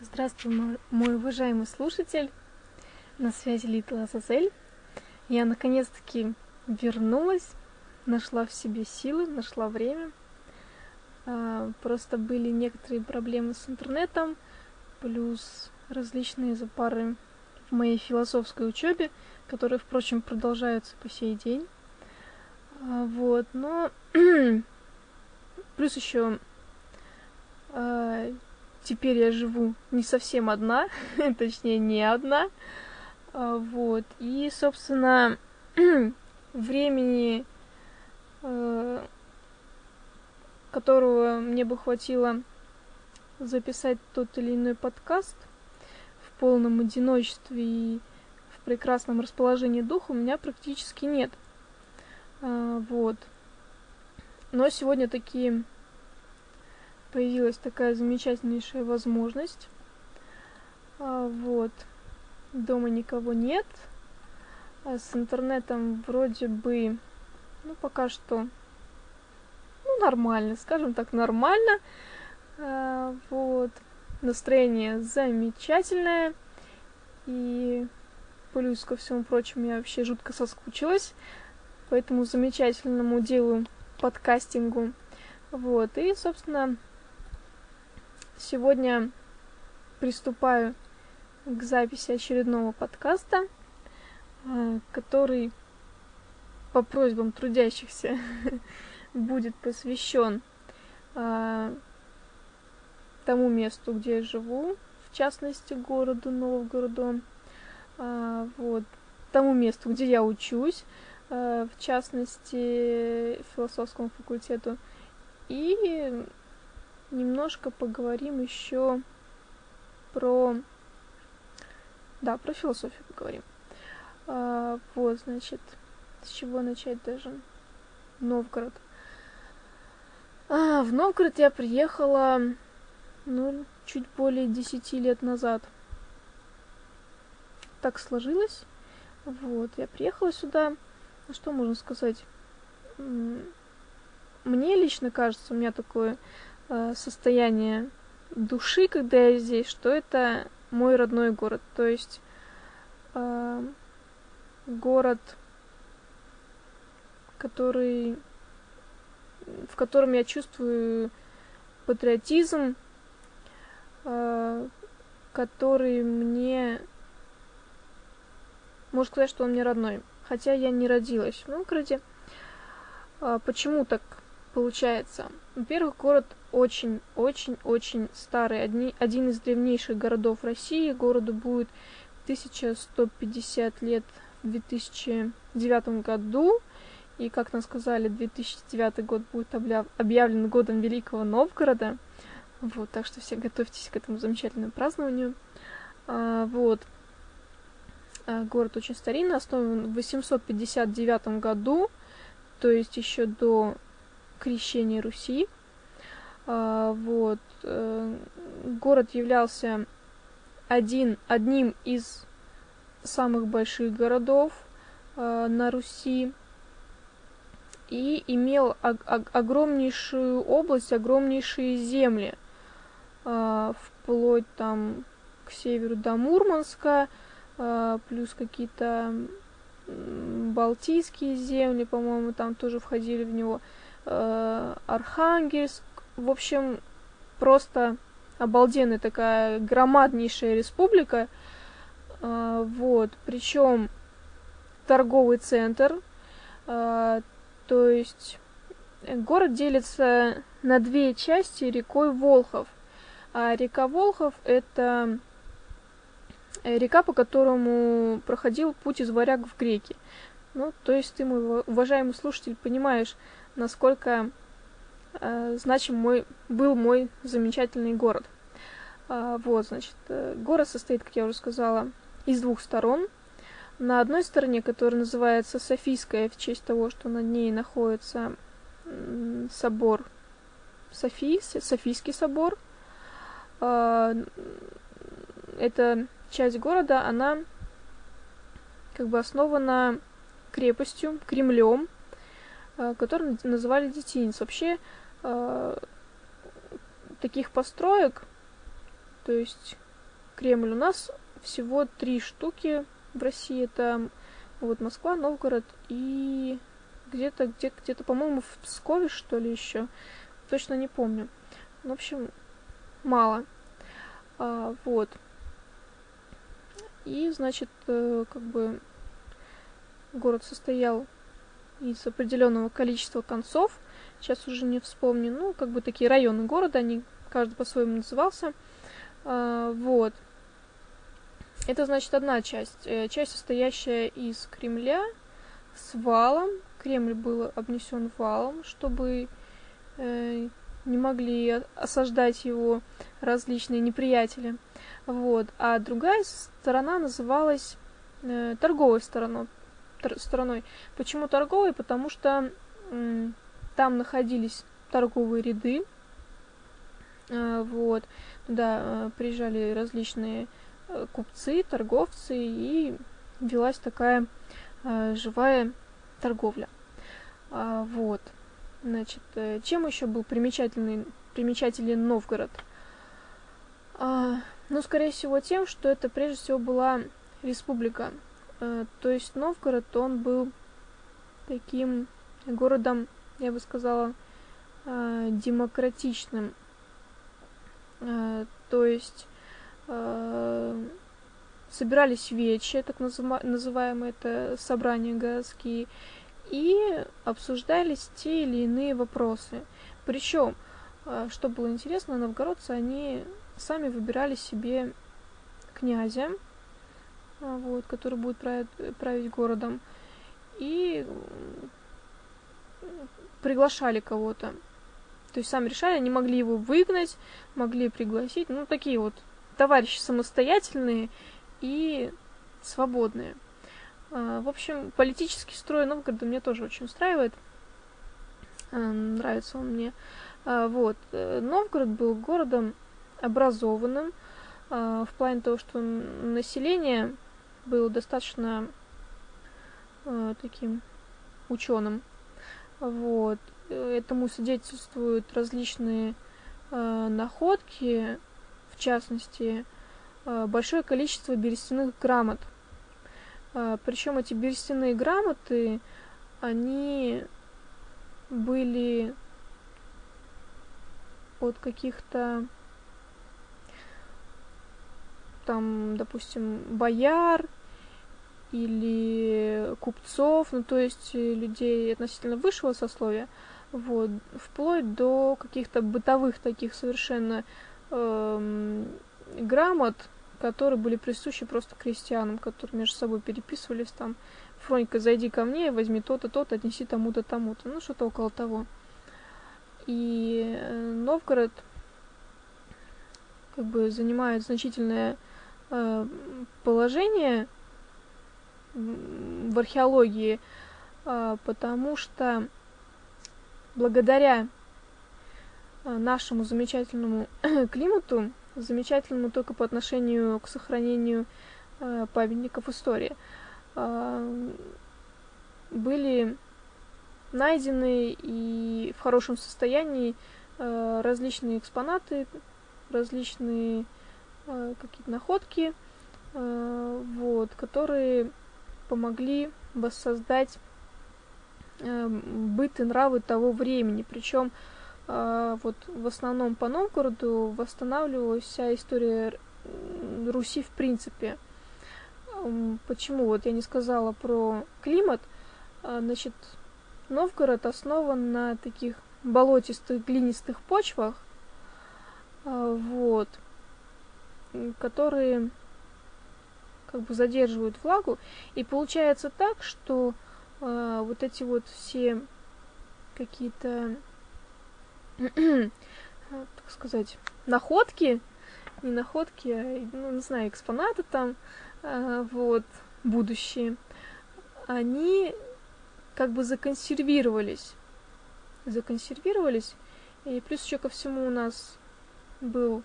Здравствуй, мой, уважаемый слушатель. На связи Литла Азазель. Я наконец-таки вернулась, нашла в себе силы, нашла время. А, просто были некоторые проблемы с интернетом, плюс различные запары в моей философской учебе, которые, впрочем, продолжаются по сей день. А, вот, но плюс еще а, теперь я живу не совсем одна, точнее не одна, а, вот, и, собственно, времени, э, которого мне бы хватило записать тот или иной подкаст в полном одиночестве и в прекрасном расположении духа у меня практически нет. А, вот. Но сегодня такие появилась такая замечательнейшая возможность. А, вот. Дома никого нет. А с интернетом вроде бы, ну, пока что, ну, нормально, скажем так, нормально. А, вот. Настроение замечательное. И плюс ко всему прочему я вообще жутко соскучилась по этому замечательному делу подкастингу. Вот. И, собственно, Сегодня приступаю к записи очередного подкаста, э, который по просьбам трудящихся будет посвящен э, тому месту, где я живу, в частности, городу Новгороду, э, вот, тому месту, где я учусь, в частности, философскому факультету, и немножко поговорим еще про... Да, про философию поговорим. А, вот, значит, с чего начать даже? Новгород. А, в Новгород я приехала, ну, чуть более десяти лет назад. Так сложилось. Вот, я приехала сюда. Ну, что можно сказать? Мне лично кажется, у меня такое состояние души, когда я здесь, что это мой родной город. То есть э, город, который, в котором я чувствую патриотизм, э, который мне... Можно сказать, что он мне родной. Хотя я не родилась в Новгороде. Э, почему так получается? Во-первых, город очень-очень-очень старый. Одни, один из древнейших городов России. Городу будет 1150 лет в 2009 году. И, как нам сказали, 2009 год будет объявлен годом Великого Новгорода. Вот, так что все готовьтесь к этому замечательному празднованию. А, вот. А, город очень старинный, основан в 859 году, то есть еще до крещения Руси. А, вот. Э, город являлся один, одним из самых больших городов э, на Руси и имел огромнейшую область, огромнейшие земли, э, вплоть там к северу до Мурманска, плюс какие-то Балтийские земли, по-моему, там тоже входили в него, Архангельск, в общем, просто обалденная такая громаднейшая республика. А, вот, причем торговый центр, а, то есть город делится на две части рекой Волхов. А река Волхов это река, по которому проходил путь из варяг в греки. Ну, то есть ты, мой уважаемый слушатель, понимаешь, насколько значим мой, был мой замечательный город. Э, вот, значит, э, город состоит, как я уже сказала, из двух сторон. На одной стороне, которая называется Софийская, в честь того, что над ней находится собор Софии, Софийский собор. Э, эта часть города, она как бы основана крепостью, Кремлем, э, который называли Детинец. Вообще, э, таких построек, то есть Кремль. У нас всего три штуки в России. Это вот Москва, Новгород и где-то, где, где-то, по-моему, в Пскове, что ли, еще. Точно не помню. В общем, мало. А, вот. И, значит, э, как бы город состоял из определенного количества концов. Сейчас уже не вспомню. Ну, как бы такие районы города, они каждый по-своему назывался. А, вот. Это, значит, одна часть. Э, часть, состоящая из Кремля с валом. Кремль был обнесен валом, чтобы э, не могли осаждать его различные неприятели. Вот. А другая сторона называлась э, торговой стороной. Тор стороной. Почему торговой? Потому что там находились торговые ряды. Э, вот. Туда э, приезжали различные э, купцы, торговцы, и велась такая живая торговля. Вот. Значит, чем еще был примечательный, примечателен Новгород? Ну, скорее всего, тем, что это прежде всего была республика. А, то есть Новгород, он был таким городом, я бы сказала, а, демократичным. А, то есть собирались вечи, так называемые это собрания городские, и обсуждались те или иные вопросы. Причем, что было интересно, новгородцы, они сами выбирали себе князя, вот, который будет править, править городом, и приглашали кого-то. То есть сами решали, они могли его выгнать, могли пригласить, ну, такие вот товарищи самостоятельные и свободные. А, в общем, политический строй Новгорода мне тоже очень устраивает. А, нравится он мне. А, вот. Э, Новгород был городом образованным в плане того, что население было достаточно таким ученым. Вот. Этому свидетельствуют различные находки, в частности, большое количество берестяных грамот – а, Причем эти берестяные грамоты, они были от каких-то там, допустим, бояр или купцов, ну то есть людей относительно высшего сословия, вот, вплоть до каких-то бытовых таких совершенно э, грамот, которые были присущи просто крестьянам, которые между собой переписывались там. Фронька, зайди ко мне, возьми то-то, то-то, отнеси тому-то, тому-то. Ну, что-то около того. И э, Новгород как бы занимает значительное э, положение в археологии, э, потому что благодаря э, нашему замечательному климату замечательному только по отношению к сохранению э, памятников истории. Были найдены и в хорошем состоянии различные экспонаты, различные какие-то находки, вот, которые помогли воссоздать э, быт и нравы того времени. Причем а, вот в основном по Новгороду восстанавливалась вся история Руси в принципе. Почему? Вот я не сказала про климат. Значит, Новгород основан на таких болотистых глинистых почвах, вот, которые как бы задерживают влагу. И получается так, что вот эти вот все какие-то так сказать, находки, не находки, а, ну, не знаю, экспонаты там, а, вот, будущие, они как бы законсервировались. Законсервировались. И плюс еще ко всему у нас был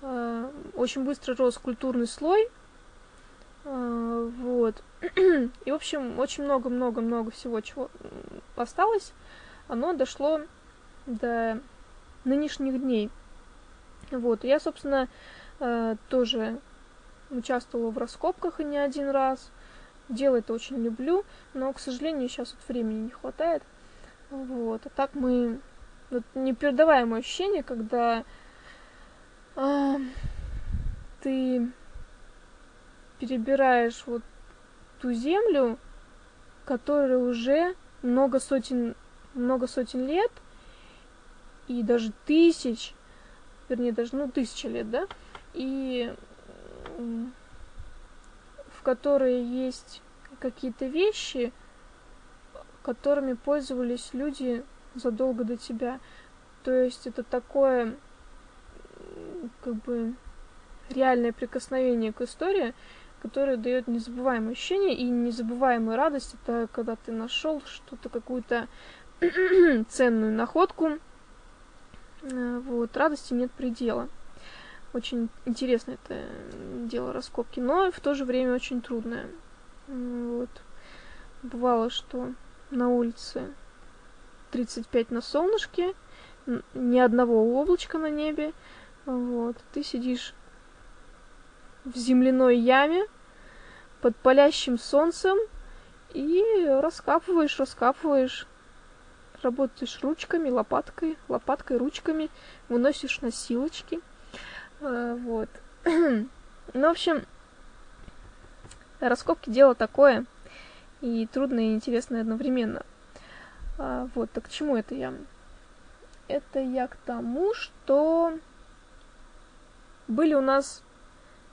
э, очень быстро рос культурный слой. Э, вот. И, в общем, очень много-много-много всего, чего осталось. Оно дошло до нынешних дней. Вот, я, собственно, э, тоже участвовала в раскопках и не один раз. Дело это очень люблю, но, к сожалению, сейчас вот времени не хватает. Вот. А так мы... Вот непередаваемое ощущение, когда э, ты перебираешь вот ту землю, которая уже много сотен, много сотен лет и даже тысяч, вернее, даже, ну, тысячи лет, да, и в которой есть какие-то вещи, которыми пользовались люди задолго до тебя. То есть это такое, как бы, реальное прикосновение к истории, которое дает незабываемое ощущение и незабываемую радость. Это когда ты нашел что-то, какую-то ценную находку. Э, вот, радости нет предела. Очень интересно это дело раскопки, но в то же время очень трудное. Вот. Бывало, что на улице 35 на солнышке, ни одного облачка на небе. Вот. Ты сидишь в земляной яме под палящим солнцем и раскапываешь, раскапываешь, работаешь ручками, лопаткой, лопаткой, ручками, выносишь носилочки. А, вот. ну, в общем, раскопки дело такое, и трудное, и интересное одновременно. А, вот, так к чему это я? Это я к тому, что были у нас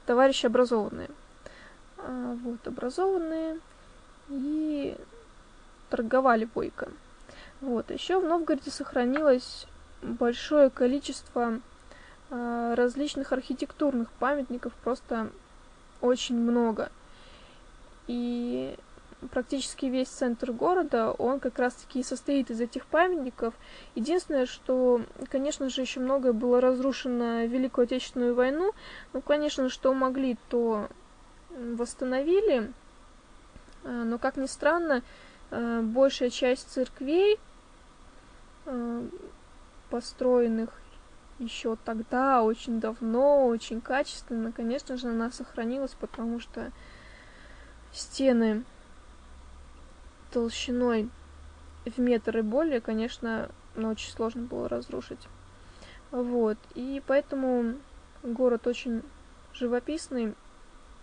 товарищи образованные. А, вот, образованные и торговали бойко. Вот, еще в Новгороде сохранилось большое количество а, различных архитектурных памятников, просто очень много. И практически весь центр города, он как раз-таки состоит из этих памятников. Единственное, что, конечно же, еще многое было разрушено в Великую Отечественную войну. Ну, конечно, что могли, то восстановили. А, но, как ни странно, а, большая часть церквей, а, построенных еще тогда, очень давно, очень качественно, конечно же, она сохранилась, потому что стены толщиной в метр и более, конечно, ну, очень сложно было разрушить. Вот. И поэтому город очень живописный,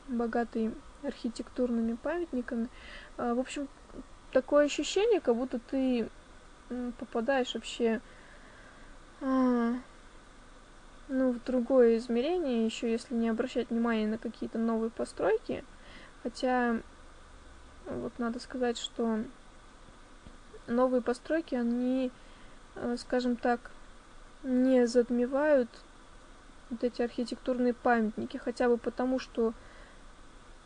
богатый архитектурными памятниками. А, в общем, такое ощущение, как будто ты попадаешь вообще а, ну, в другое измерение, еще если не обращать внимания на какие-то новые постройки. Хотя вот надо сказать, что новые постройки, они, э, скажем так, не затмевают вот эти архитектурные памятники, хотя бы потому, что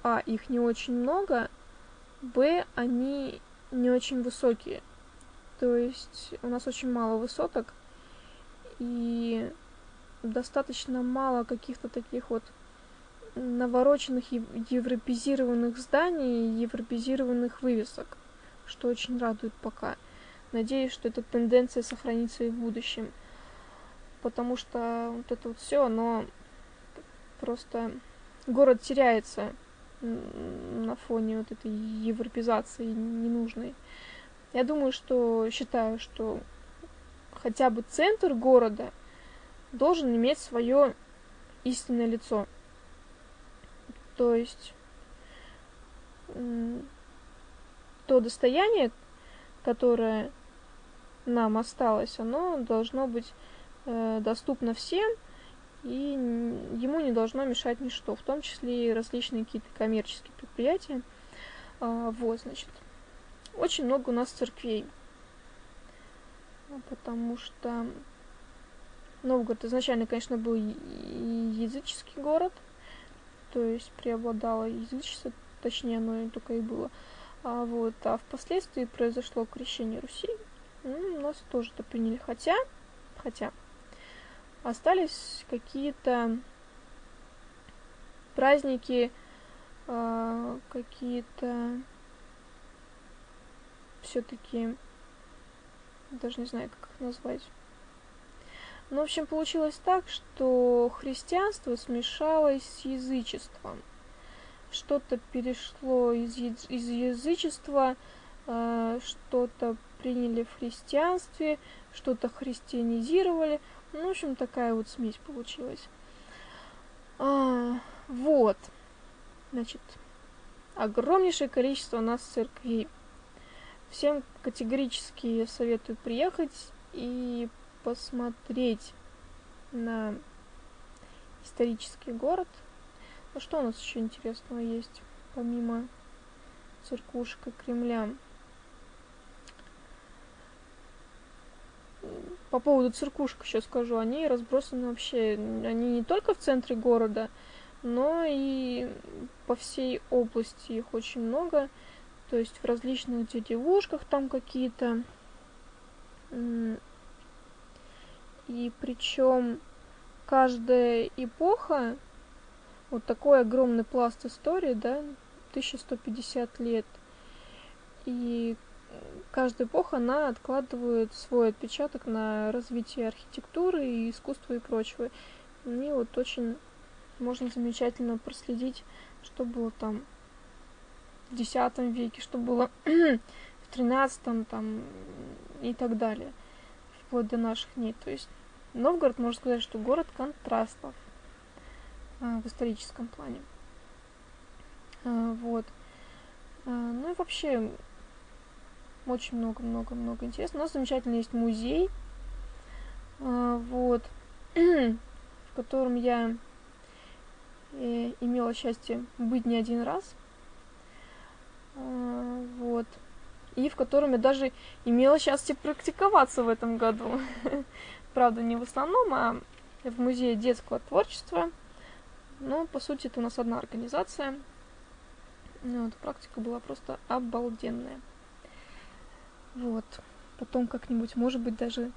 а, их не очень много, б, они не очень высокие. То есть у нас очень мало высоток, и достаточно мало каких-то таких вот навороченных европезированных зданий, европезированных вывесок, что очень радует пока. Надеюсь, что эта тенденция сохранится и в будущем. Потому что вот это вот все, оно просто город теряется на фоне вот этой европезации ненужной. Я думаю, что считаю, что хотя бы центр города должен иметь свое истинное лицо. То есть то достояние, которое нам осталось, оно должно быть э, доступно всем, и ему не должно мешать ничто, в том числе и различные какие-то коммерческие предприятия. А, вот, значит, очень много у нас церквей, потому что Новгород изначально, конечно, был языческий город – то есть преобладало язычество, точнее оно только и было. А, вот, а впоследствии произошло крещение Руси, ну, нас тоже это приняли, хотя, хотя, остались какие-то праздники, э, какие-то все-таки, даже не знаю, как их назвать, ну, в общем, получилось так, что христианство смешалось с язычеством. что-то перешло из, из язычества, э, что-то приняли в христианстве, что-то христианизировали. Ну, в общем, такая вот смесь получилась. А, вот. Значит, огромнейшее количество у нас церквей. Всем категорически советую приехать и посмотреть на исторический город. Ну что у нас еще интересного есть, помимо церквушка Кремля? По поводу церквушек еще скажу, они разбросаны вообще, они не только в центре города, но и по всей области их очень много. То есть в различных деревушках там какие-то. И причем каждая эпоха, вот такой огромный пласт истории, да, 1150 лет. И каждая эпоха, она откладывает свой отпечаток на развитие архитектуры и искусства и прочего. Мне вот очень можно замечательно проследить, что было там в X веке, что было в XIII там, и так далее, вплоть до наших дней. То есть Новгород, можно сказать, что город контрастов э, в историческом плане. Э, вот. Э, ну и вообще очень много-много-много интересного. У нас замечательно есть музей, вот, в котором я имела счастье быть не один раз. Вот и в котором я даже имела счастье практиковаться в этом году. Правда, не в основном, а в Музее детского творчества. Но, по сути, это у нас одна организация. Ну, вот, практика была просто обалденная. Вот. Потом как-нибудь, может быть, даже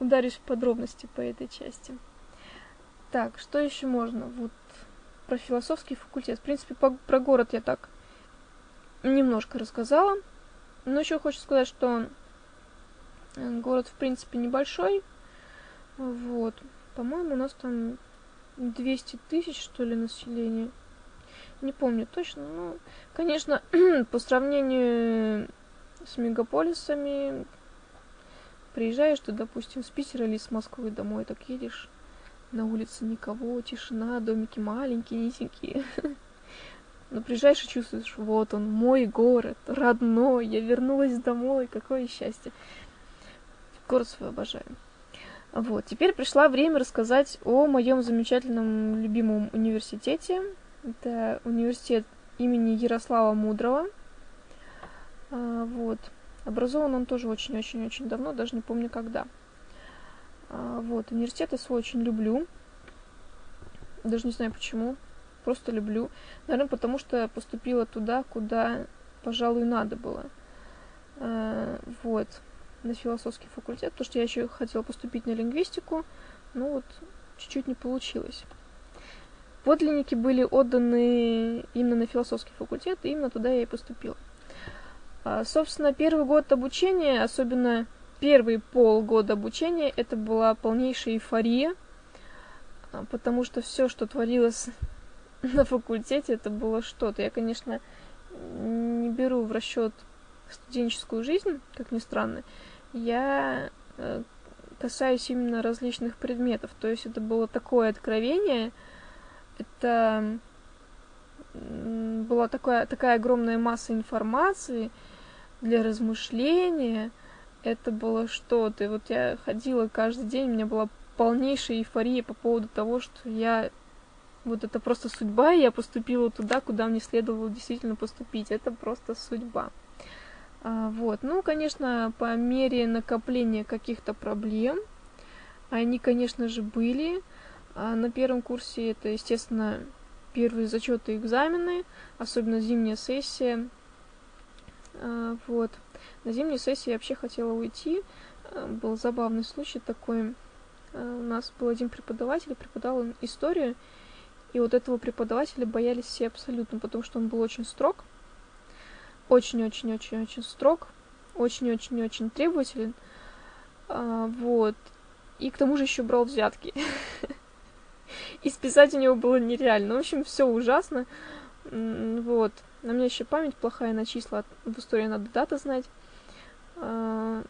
ударишь в подробности по этой части. Так, что еще можно? Вот про философский факультет. В принципе, по, про город я так немножко рассказала. Но еще хочу сказать, что э, город, в принципе, небольшой. Вот. По-моему, у нас там 200 тысяч, что ли, населения. Не помню точно, но, конечно, по сравнению с мегаполисами, приезжаешь ты, допустим, с Питера или с Москвы домой, так едешь, на улице никого, тишина, домики маленькие, низенькие. Но и чувствуешь, вот он, мой город, родной, я вернулась домой, какое счастье. Город свой обожаю. Вот, теперь пришло время рассказать о моем замечательном любимом университете. Это университет имени Ярослава Мудрого. А, вот. Образован он тоже очень-очень-очень давно, даже не помню когда. А, вот, университет я свой очень люблю. Даже не знаю почему просто люблю. Наверное, потому что поступила туда, куда, пожалуй, надо было. Э, вот, на философский факультет, потому что я еще хотела поступить на лингвистику, но вот чуть-чуть не получилось. Подлинники были отданы именно на философский факультет, и именно туда я и поступила. А, собственно, первый год обучения, особенно первый полгода обучения, это была полнейшая эйфория, а, потому что все, что творилось на факультете это было что-то. Я, конечно, не беру в расчет студенческую жизнь, как ни странно. Я э, касаюсь именно различных предметов. То есть это было такое откровение, это была такая, такая огромная масса информации для размышления. Это было что-то. И вот я ходила каждый день, у меня была полнейшая эйфория по поводу того, что я вот это просто судьба, и я поступила туда, куда мне следовало действительно поступить. Это просто судьба. А, вот. Ну, конечно, по мере накопления каких-то проблем, они, конечно же, были. А на первом курсе это, естественно, первые зачеты и экзамены, особенно зимняя сессия. А, вот. На зимней сессии я вообще хотела уйти. Был забавный случай такой. У нас был один преподаватель, преподавал историю, и вот этого преподавателя боялись все абсолютно, потому что он был очень строг, очень-очень-очень-очень строг, очень-очень-очень требователен, а, вот, и к тому же еще брал взятки. И списать у него было нереально. В общем, все ужасно. Вот. На меня еще память плохая на числа. В истории надо даты знать. А,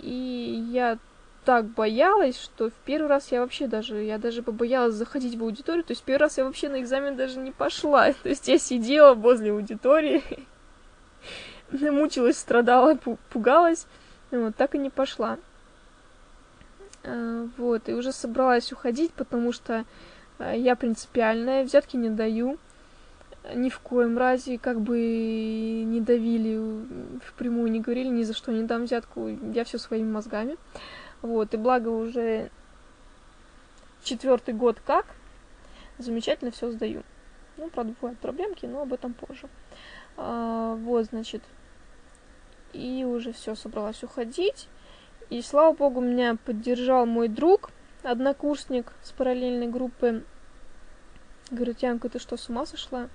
и я так боялась, что в первый раз я вообще даже, я даже побоялась заходить в аудиторию, то есть первый раз я вообще на экзамен даже не пошла, то есть я сидела возле аудитории, мучилась, страдала, пугалась, вот, так и не пошла. А, вот, и уже собралась уходить, потому что а, я принципиальная, взятки не даю, ни в коем разе, как бы не давили, впрямую не говорили, ни за что не дам взятку, я все своими мозгами. Вот, и благо уже четвертый год как, замечательно все сдаю. Ну, правда, бывают проблемки, но об этом позже. А, вот, значит, и уже все, собралась уходить. И, слава богу, меня поддержал мой друг, однокурсник с параллельной группы. Говорит, Янка, ты что, с ума сошла?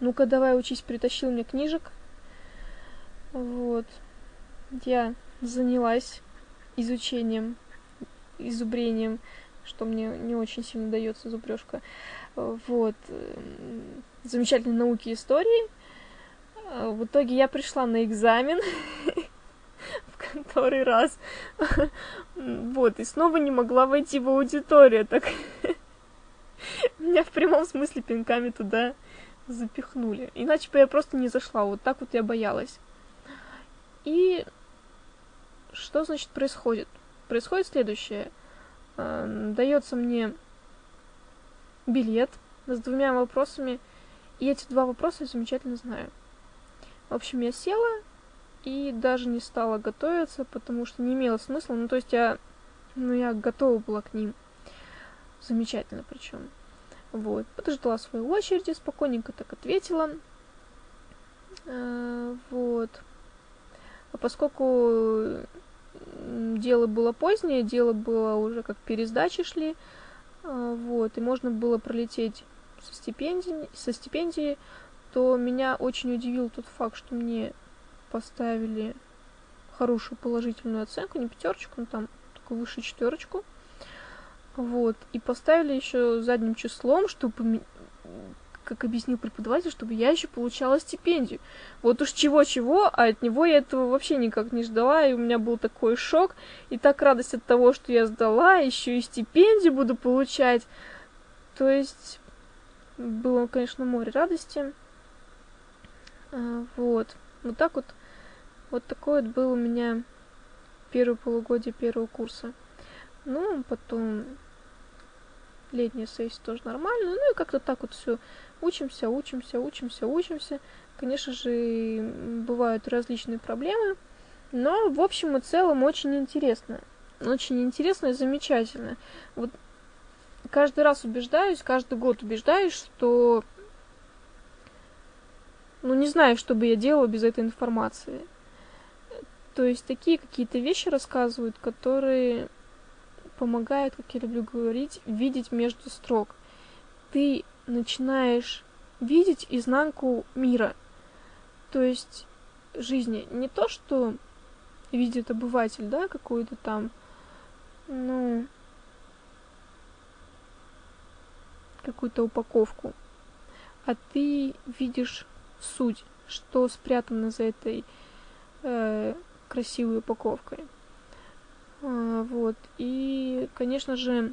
Ну-ка, давай учись, притащил мне книжек. Вот. Я занялась изучением, изубрением, что мне не очень сильно дается зубрежка. Вот. Замечательные науки истории. В итоге я пришла на экзамен в который раз. Вот, и снова не могла войти в аудиторию, так меня в прямом смысле пинками туда запихнули. Иначе бы я просто не зашла. Вот так вот я боялась. И что значит происходит? Происходит следующее. Э, дается мне билет с двумя вопросами, и эти два вопроса я замечательно знаю. В общем, я села и даже не стала готовиться, потому что не имело смысла. Ну, то есть я, ну, я готова была к ним. Замечательно причем. Вот. Подождала свою очередь, спокойненько так ответила. А, вот. А поскольку дело было позднее, дело было уже как пересдачи шли, а, вот, и можно было пролететь со стипендии, со стипендии, то меня очень удивил тот факт, что мне поставили хорошую положительную оценку, не пятерочку, но там только выше четверочку. Вот. И поставили еще задним числом, чтобы, как объяснил преподаватель, чтобы я еще получала стипендию. Вот уж чего-чего, а от него я этого вообще никак не ждала, и у меня был такой шок, и так радость от того, что я сдала, еще и стипендию буду получать. То есть было, конечно, море радости. А, вот. Вот так вот. Вот такой вот был у меня первое полугодие первого курса. Ну, потом летняя сессия тоже нормально. Ну и как-то так вот все учимся, учимся, учимся, учимся. Конечно же, бывают различные проблемы, но в общем и целом очень интересно. Очень интересно и замечательно. Вот каждый раз убеждаюсь, каждый год убеждаюсь, что ну не знаю, что бы я делала без этой информации. То есть такие какие-то вещи рассказывают, которые помогает, как я люблю говорить, видеть между строк. Ты начинаешь видеть изнанку мира, то есть жизни. Не то, что видит обыватель, да, какую-то там, ну, какую-то упаковку, а ты видишь суть, что спрятано за этой э, красивой упаковкой. А, вот. И, конечно же,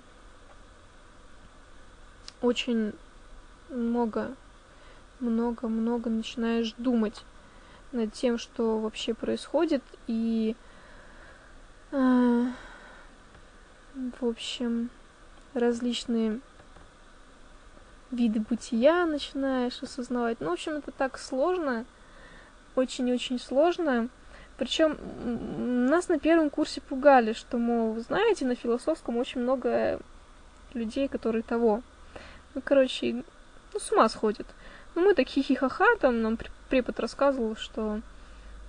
очень много, много, много начинаешь думать над тем, что вообще происходит, и э, в общем различные виды бытия начинаешь осознавать. Ну, в общем, это так сложно, очень-очень сложно. Причем нас на первом курсе пугали, что, мол, вы знаете, на философском очень много людей, которые того. Ну, короче, ну, с ума сходят. Ну, мы так хихихаха, там нам препод рассказывал, что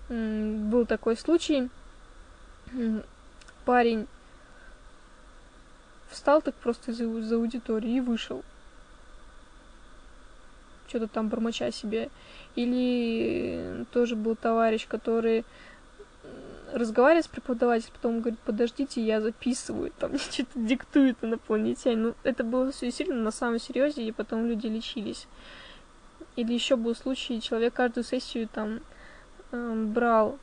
был такой случай. Парень встал так просто из, из аудитории и вышел. Что-то там бормоча себе. Или тоже был товарищ, который разговаривает с преподавателем, потом говорит, подождите, я записываю, там что-то диктует инопланетянин. Ну, это было все сильно на самом серьезе, и потом люди лечились. или еще был случай, человек каждую сессию там э, брал,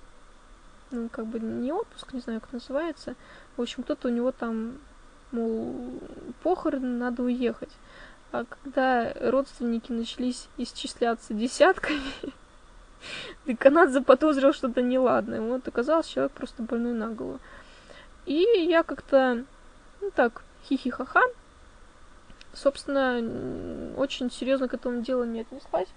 ну, как бы не отпуск, не знаю, как называется. В общем, кто-то у него там, мол, похороны, надо уехать. А когда родственники начались исчисляться десятками, деканат заподозрил что-то неладное. Вот оказалось, человек просто больной на голову. И я как-то, ну так, хихи-ха-ха, собственно, очень серьезно к этому делу не отнеслась.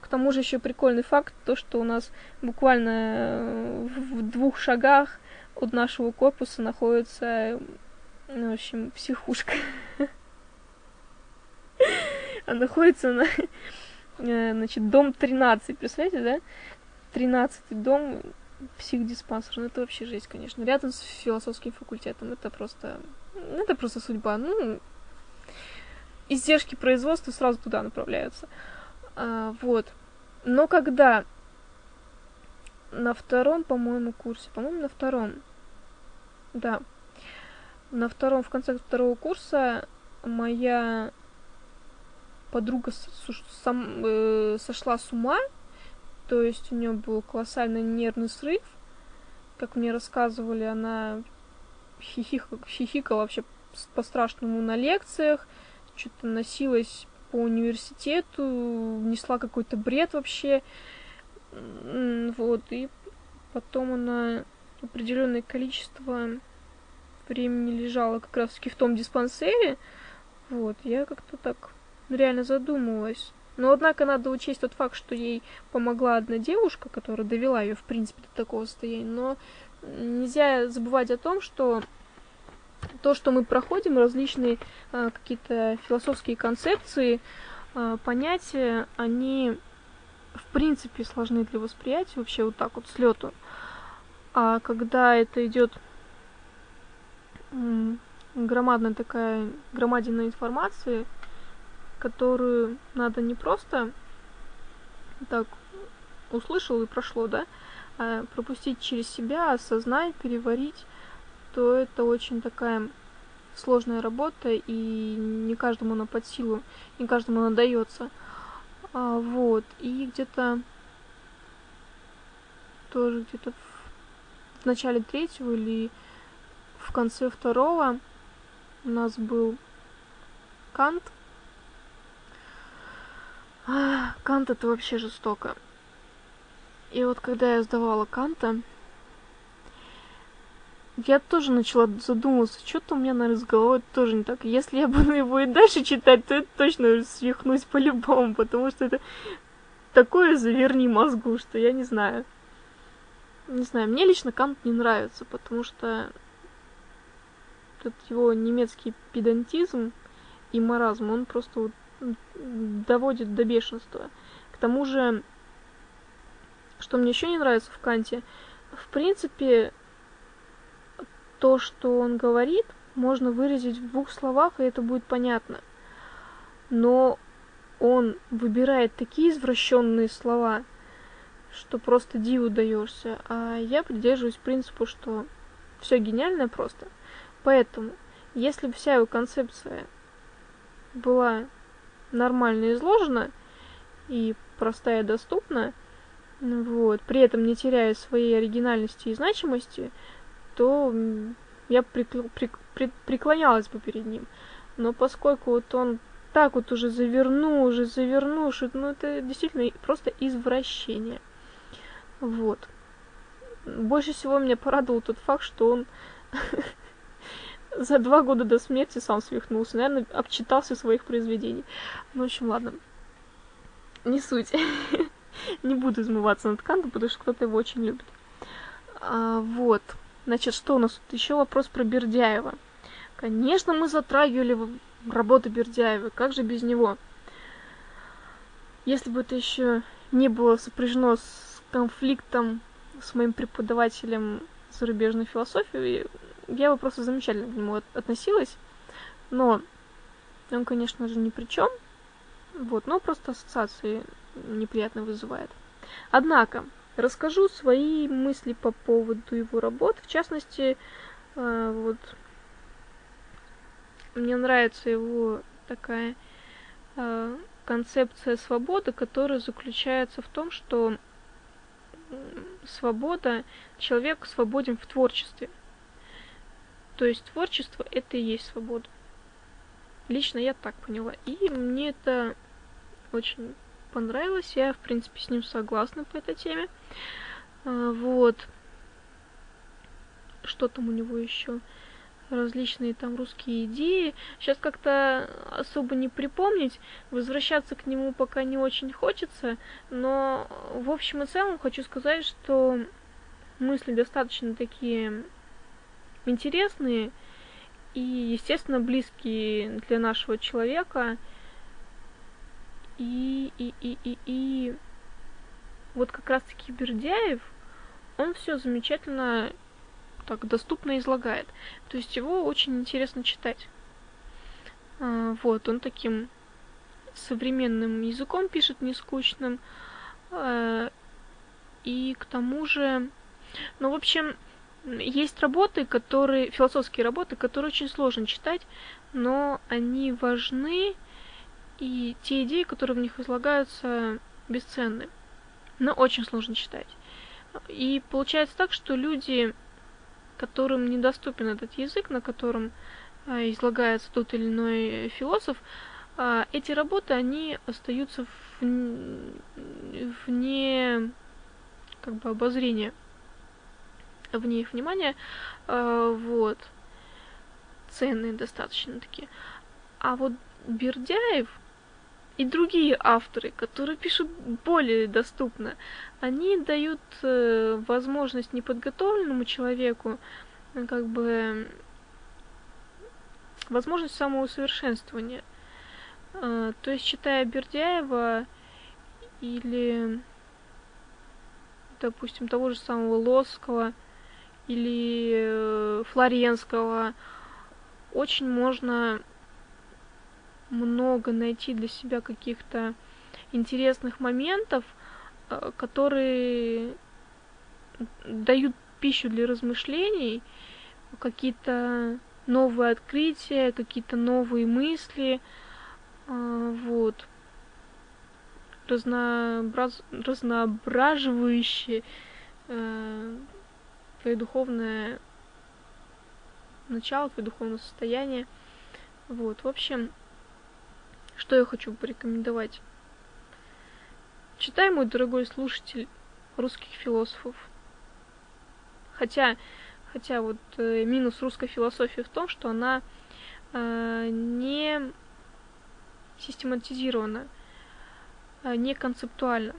К тому же еще прикольный факт, то, что у нас буквально э, в двух шагах от нашего корпуса находится, ну, в общем, психушка. А находится на, э, значит, дом 13, представляете, да? 13 дом психдиспансер. Ну, это вообще жесть, конечно. Рядом с философским факультетом. Это просто... Ну, это просто судьба. Ну, издержки производства сразу туда направляются. А, вот. Но когда на втором, по-моему, курсе, по-моему, на втором, да, на втором, в конце второго курса моя подруга сам, э, сошла с ума, то есть у нее был колоссальный нервный срыв, как мне рассказывали, она хихикала, хихикала вообще по-страшному на лекциях, что-то носилась по университету, несла какой-то бред вообще. Вот, и потом она определенное количество времени лежала как раз таки в том диспансере. Вот, я как-то так реально задумалась. Но, однако, надо учесть тот факт, что ей помогла одна девушка, которая довела ее, в принципе, до такого состояния. Но нельзя забывать о том, что то, что мы проходим, различные э, какие-то философские концепции, э, понятия, они в принципе сложны для восприятия вообще вот так вот с лету. А когда это идет громадная такая громадина информации, которую надо не просто так услышал и прошло, да, а пропустить через себя, осознать, переварить, то это очень такая сложная работа, и не каждому она под силу, не каждому она дается. А, вот, и где-то тоже где-то в, в начале третьего или в конце второго у нас был Кант. А, это вообще жестоко. И вот когда я сдавала Канта, я тоже начала задумываться, что-то у меня, наверное, с головой тоже не так. Если я буду его и дальше читать, то это точно свихнусь по-любому, потому что это такое заверни мозгу, что я не знаю. Не знаю, мне лично Кант не нравится, потому что этот его немецкий педантизм и маразм, он просто вот доводит до бешенства. К тому же, что мне еще не нравится в Канте, в принципе, то, что он говорит, можно выразить в двух словах, и это будет понятно. Но он выбирает такие извращенные слова, что просто диву даешься. А я придерживаюсь принципу, что все гениальное просто. Поэтому, если бы вся его концепция была нормально изложена и простая и доступна, вот, при этом не теряя своей оригинальности и значимости, то я прикл... прик... При... преклонялась бы перед ним. Но поскольку вот он так вот уже завернул, уже завернул, что ну это действительно просто извращение. Вот. Больше всего меня порадовал тот факт, что он за два года до смерти сам свихнулся. Наверное, обчитался своих произведений. Ну, в общем, ладно. Не суть. Не буду измываться над Кантом, потому что кто-то его очень любит. А, вот. Значит, что у нас тут еще вопрос про Бердяева. Конечно, мы затрагивали работу Бердяева. Как же без него? Если бы это еще не было сопряжено с конфликтом с моим преподавателем зарубежной философии, я бы просто замечательно к нему относилась. Но он, конечно же, ни при чем. Вот, но просто ассоциации неприятно вызывает. Однако, Расскажу свои мысли по поводу его работ. В частности, э, вот мне нравится его такая э, концепция свободы, которая заключается в том, что свобода, человек свободен в творчестве. То есть творчество это и есть свобода. Лично я так поняла. И мне это очень понравилось. Я, в принципе, с ним согласна по этой теме. А, вот. Что там у него еще? различные там русские идеи. Сейчас как-то особо не припомнить, возвращаться к нему пока не очень хочется, но в общем и целом хочу сказать, что мысли достаточно такие интересные и, естественно, близкие для нашего человека. И, и, и, и, и вот как раз-таки Бердяев, он все замечательно так доступно излагает. То есть его очень интересно читать. А, вот, он таким современным языком пишет, не скучным. А, и к тому же, ну, в общем, есть работы, которые, философские работы, которые очень сложно читать, но они важны, и те идеи, которые в них излагаются, бесценны. Но очень сложно читать. И получается так, что люди которым недоступен этот язык, на котором а, излагается тот или иной философ, а, эти работы, они остаются вне как бы обозрения, вне их внимания, а, вот, ценные достаточно такие. А вот Бердяев и другие авторы, которые пишут более доступно, они дают э, возможность неподготовленному человеку э, как бы возможность самоусовершенствования. Э, то есть, читая Бердяева или, допустим, того же самого Лосского или Флоренского, очень можно много найти для себя каких-то интересных моментов, Э, которые дают пищу для размышлений, какие-то новые открытия, какие-то новые мысли, э, вот, разнообраз... разноображивающие э, твое духовное начало, твое духовное состояние. Вот, в общем, что я хочу порекомендовать Читай, мой дорогой слушатель, русских философов. Хотя, хотя вот э, минус русской философии в том, что она э, не систематизирована, э, не концептуальна.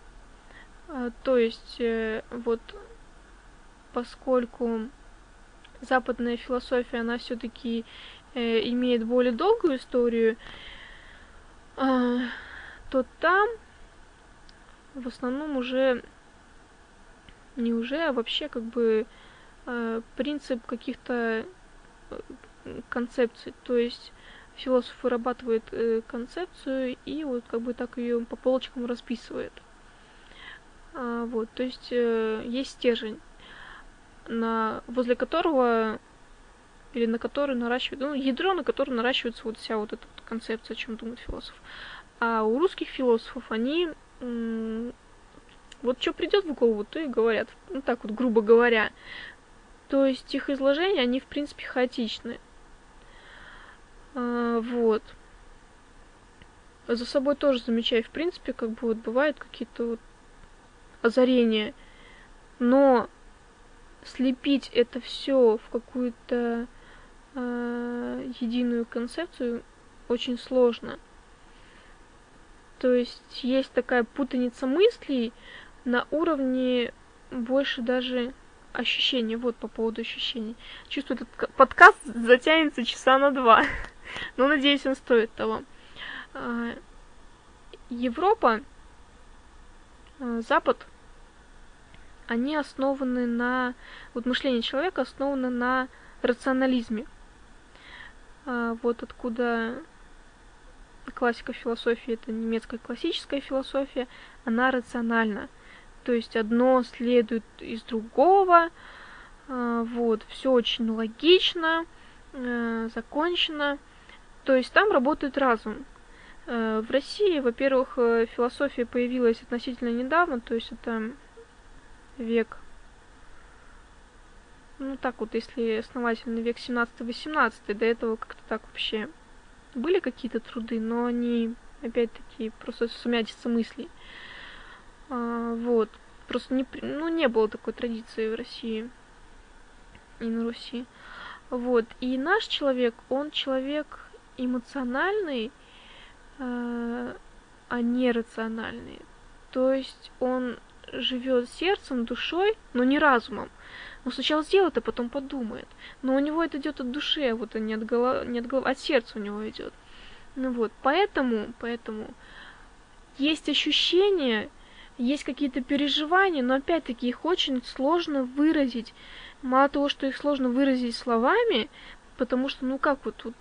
Э, то есть, э, вот поскольку западная философия, она все-таки э, имеет более долгую историю, э, то там в основном уже не уже, а вообще как бы э, принцип каких-то э, концепций. То есть философ вырабатывает концепцию и вот как бы так ее по полочкам расписывает. А, вот, то есть есть стержень, на, возле которого или на который наращивают, ну, ядро, на котором наращивается вот вся вот эта концепция, о чем думает философ. А у русских философов они вот что придет в голову, то и говорят. Ну так вот, грубо говоря. То есть их изложения, они в принципе хаотичны. А, вот. За собой тоже замечаю, в принципе, как бы вот бывают какие-то вот озарения. Но слепить это все в какую-то э, единую концепцию очень сложно. То есть есть такая путаница мыслей на уровне больше даже ощущений. Вот по поводу ощущений. Чувствую, этот подкаст затянется часа на два. Но надеюсь, он стоит того. А, Европа, а, Запад, они основаны на... Вот мышление человека основано на рационализме. А, вот откуда классика философии, это немецкая классическая философия, она рациональна. То есть одно следует из другого, а, вот, все очень логично, а, закончено. То есть там работает разум. В России, во-первых, э, философия появилась относительно недавно, то есть это век, ну так вот, если основательный век 17-18, до этого как-то так вообще были какие-то труды, но они, опять-таки, просто сумятица мыслей. А, вот. Просто не, ну, не было такой традиции в России и на Руси. Вот. И наш человек, он человек эмоциональный, э, а не рациональный. То есть он живет сердцем, душой, но не разумом. Он сначала сделает, а потом подумает. Но у него это идет от души, а вот не от головы, не от головы, от сердца у него идет. Ну вот, поэтому, поэтому есть ощущения, есть какие-то переживания, но опять-таки их очень сложно выразить. Мало того, что их сложно выразить словами, потому что, ну как вот, вот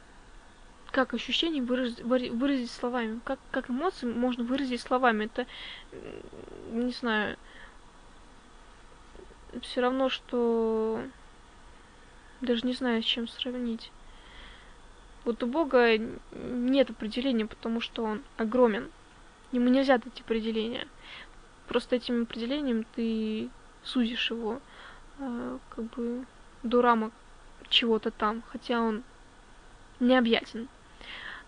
как ощущение выразить, выразить словами, как, как эмоции можно выразить словами. Это, не знаю, все равно, что даже не знаю, с чем сравнить. Вот у Бога нет определения, потому что он огромен. Ему нельзя дать определения. Просто этим определением ты сузишь его э, как бы до рамок чего-то там, хотя он необъятен.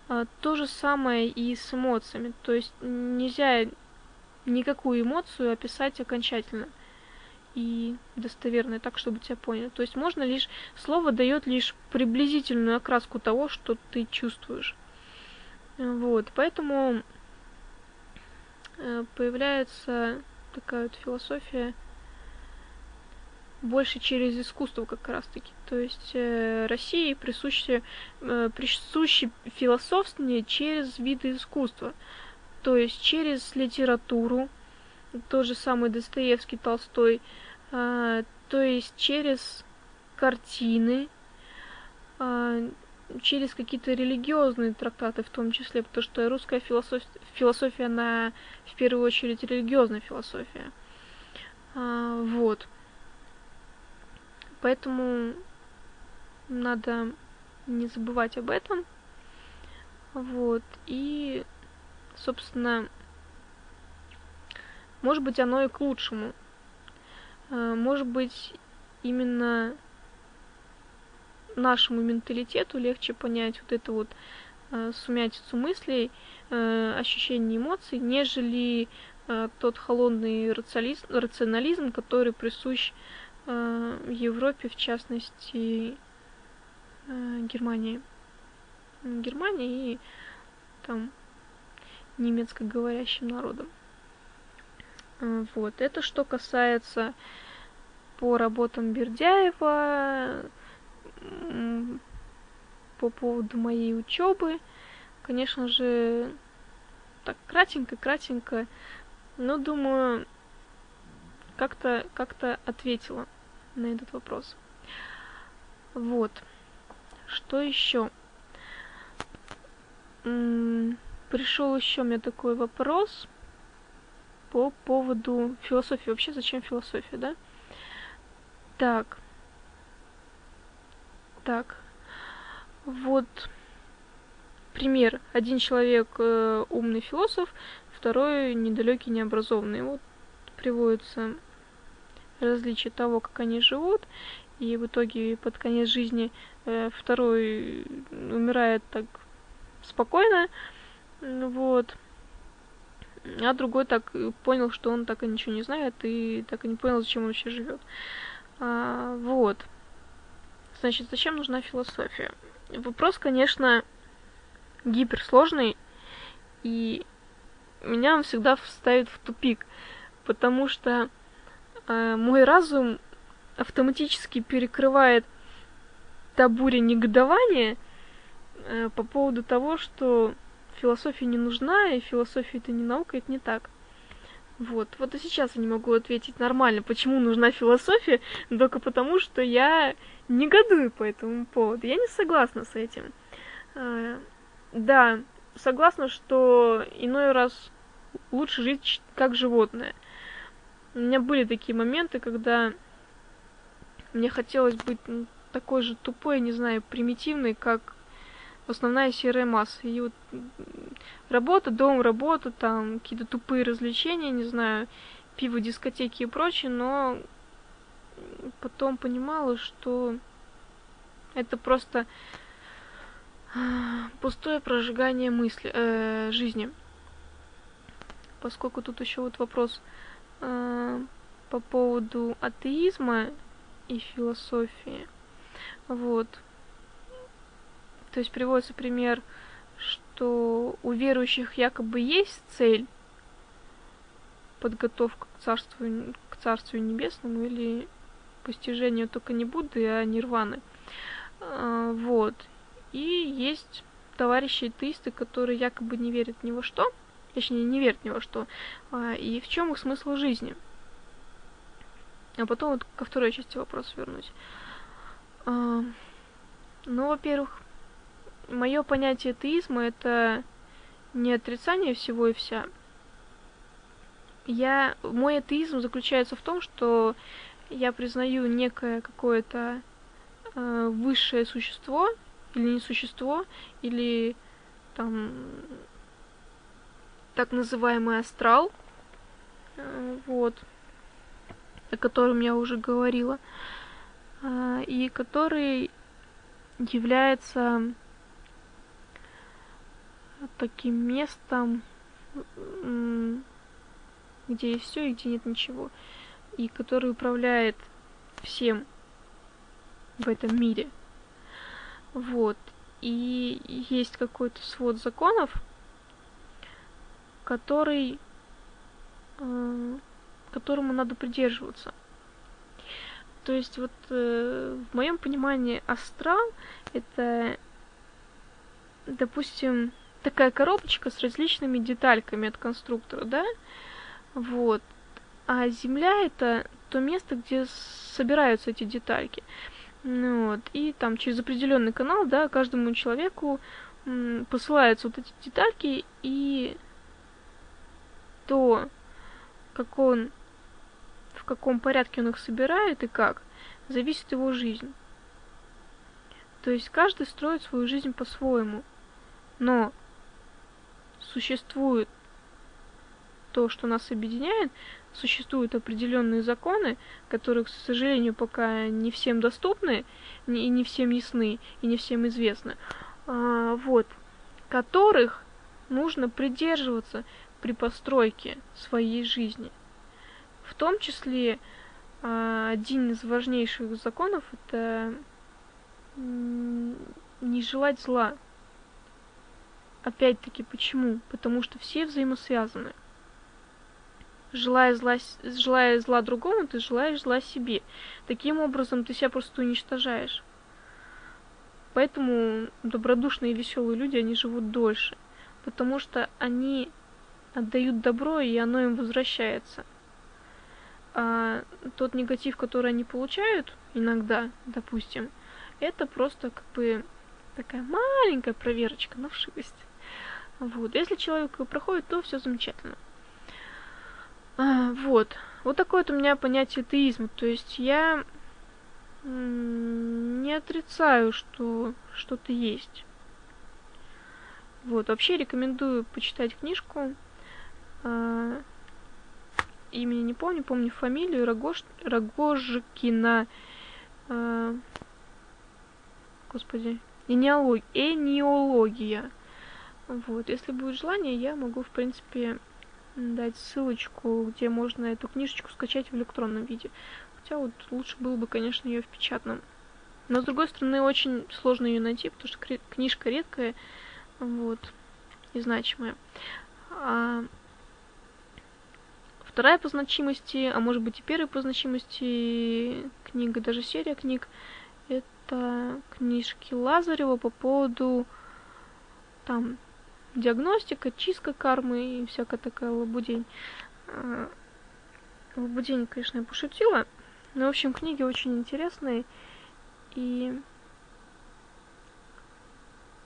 А, то же самое и с эмоциями. То есть нельзя никакую эмоцию описать окончательно и достоверно, так, чтобы тебя поняли. То есть можно лишь, слово дает лишь приблизительную окраску того, что ты чувствуешь. Вот, поэтому э, появляется такая вот философия больше через искусство как раз-таки. То есть э, России присуще, э, присуще философствование через виды искусства. То есть через литературу, тот же самый Достоевский, Толстой, э, то есть через картины, э, через какие-то религиозные трактаты в том числе, потому что русская философия, философия она в первую очередь религиозная философия. Э, вот. Поэтому надо не забывать об этом. Вот. И, собственно, может быть, оно и к лучшему. Э, может быть, именно нашему менталитету легче понять вот эту вот э, сумятицу мыслей, э, ощущений эмоций, нежели тот холодный рационализм, который присущ в Европе, в частности, Германии. Германии и там немецкоговорящим народом. Вот. Это что касается по работам Бердяева, по поводу моей учебы. Конечно же, так кратенько-кратенько, но думаю, как-то как-то ответила на этот вопрос. Вот. Что еще? Пришел еще мне такой вопрос по поводу философии. Вообще, зачем философия, да? Так. Так. Вот пример. Один человек э, умный философ, второй недалекий, необразованный. Вот приводится различие того, как они живут, и в итоге под конец жизни э, второй умирает так спокойно, вот, а другой так понял, что он так и ничего не знает, и так и не понял, зачем он вообще живет. А, вот. Значит, зачем нужна философия? Вопрос, конечно, гиперсложный, и меня он всегда ставит в тупик, потому что мой разум автоматически перекрывает та буря негодования э, по поводу того, что философия не нужна, и философия это не наука, это не так. Вот. Вот и сейчас я не могу ответить нормально, почему нужна философия, только потому, что я негодую по этому поводу. Я не согласна с этим. Э, да, согласна, что иной раз лучше жить как животное. У меня были такие моменты, когда мне хотелось быть такой же тупой, не знаю, примитивной, как основная серая масса. И вот работа, дом, работа, там какие-то тупые развлечения, не знаю, пиво, дискотеки и прочее, но потом понимала, что это просто пустое прожигание мысли, э, жизни. Поскольку тут еще вот вопрос по поводу атеизма и философии. Вот. То есть приводится пример, что у верующих якобы есть цель подготовка к царству, к царству небесному или постижению только не Будды, а нирваны. А, вот. И есть товарищи атеисты, которые якобы не верят ни во что, точнее, не верят ни во что, а, и в чем их смысл жизни. А потом вот ко второй части вопроса вернусь. А, ну, во-первых, мое понятие атеизма это не отрицание всего и вся. Я, мой атеизм заключается в том, что я признаю некое какое-то э, высшее существо, или не существо, или там так называемый астрал, э, вот, о котором я уже говорила, э, и который является таким местом, где есть все и где нет ничего, и который управляет всем в этом мире. Вот. И есть какой-то свод законов, который, э, которому надо придерживаться. То есть вот э, в моем понимании астрал это, допустим, такая коробочка с различными детальками от конструктора, да? Вот. А Земля это то место, где собираются эти детальки. Ну, вот. И там через определенный канал, да, каждому человеку посылаются вот эти детальки, и то, как он, в каком порядке он их собирает и как, зависит его жизнь. То есть каждый строит свою жизнь по-своему. Но существует то, что нас объединяет, существуют определенные законы, которые, к сожалению, пока не всем доступны, и не всем ясны, и не всем известны, а, вот, которых нужно придерживаться при постройке своей жизни. В том числе а, один из важнейших законов это не желать зла. Опять-таки, почему? Потому что все взаимосвязаны желая зла, желая зла другому, ты желаешь зла себе. Таким образом, ты себя просто уничтожаешь. Поэтому добродушные и веселые люди, они живут дольше. Потому что они отдают добро, и оно им возвращается. А тот негатив, который они получают иногда, допустим, это просто как бы такая маленькая проверочка на вшивость. Вот. Если человек проходит, то все замечательно. А, вот. Вот такое вот у меня понятие атеизма. То есть я не отрицаю, что что-то есть. Вот, вообще рекомендую почитать книжку. А, имени не помню, помню фамилию Рогош... Рогожкина. А, господи, энеолог... энеология. Вот, если будет желание, я могу, в принципе, дать ссылочку, где можно эту книжечку скачать в электронном виде. Хотя вот лучше было бы, конечно, ее в печатном. Но, с другой стороны, очень сложно ее найти, потому что книжка редкая, вот, и значимая. А вторая по значимости, а может быть и первая по значимости книга, даже серия книг, это книжки Лазарева по поводу там диагностика, чистка кармы и всякая такая лабудень. А, лабудень, конечно, я пошутила. Но, в общем, книги очень интересные. И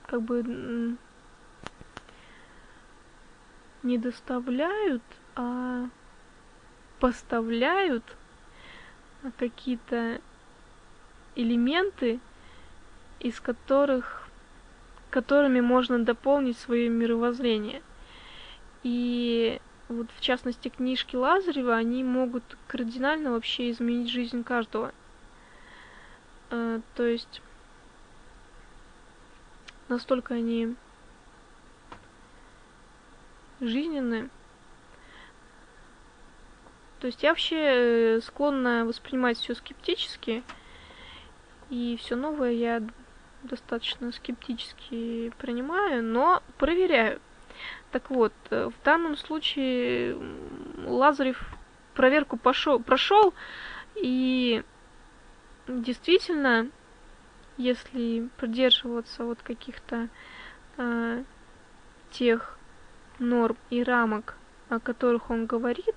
как бы не доставляют, а поставляют какие-то элементы, из которых которыми можно дополнить свое мировоззрение. И вот в частности книжки Лазарева, они могут кардинально вообще изменить жизнь каждого. Э, то есть настолько они жизненные. То есть я вообще э, склонна воспринимать все скептически, и все новое я достаточно скептически принимаю, но проверяю. Так вот, э, в данном случае Лазарев проверку прошел, и действительно, если придерживаться вот каких-то э, тех норм и рамок, о которых он говорит,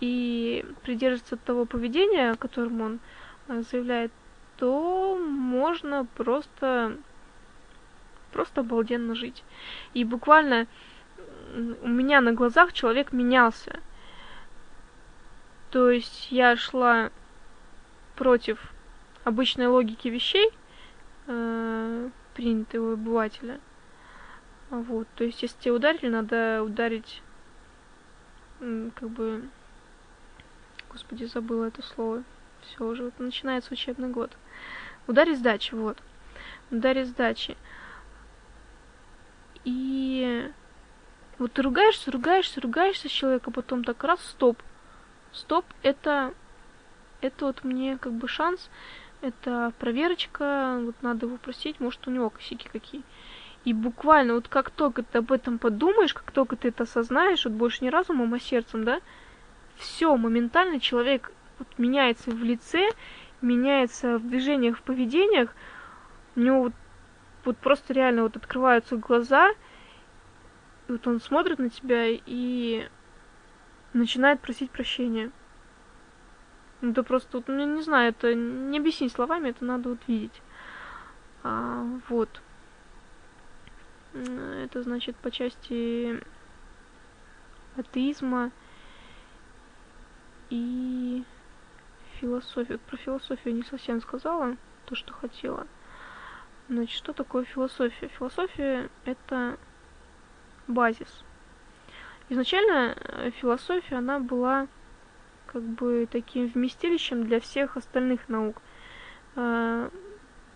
и придерживаться того поведения, о котором он э, заявляет, то можно просто просто обалденно жить. И буквально у меня на глазах человек менялся. То есть я шла против обычной логики вещей, э, принятой у обывателя. Вот, то есть если тебя ударили, надо ударить, как бы, господи, забыла это слово. Все, уже вот начинается учебный год. Ударить сдачи, вот. Ударить сдачи. И вот ты ругаешься, ругаешься, ругаешься с человеком, потом так раз, стоп. Стоп, это, это вот мне как бы шанс, это проверочка, вот надо его просить, может у него косяки какие. И буквально вот как только ты об этом подумаешь, как только ты это осознаешь, вот больше не разумом, а сердцем, да, все, моментально человек вот меняется в лице, меняется в движениях, в поведениях, у него вот, вот просто реально вот открываются глаза, и вот он смотрит на тебя и начинает просить прощения. Ну, это просто, вот, ну, не знаю, это не объяснить словами, это надо вот видеть. А, вот. Это значит по части атеизма и философии. Про философию не совсем сказала то, что хотела. Значит, что такое философия? Философия — это базис. Изначально э, философия, она была как бы таким вместилищем для всех остальных наук. А,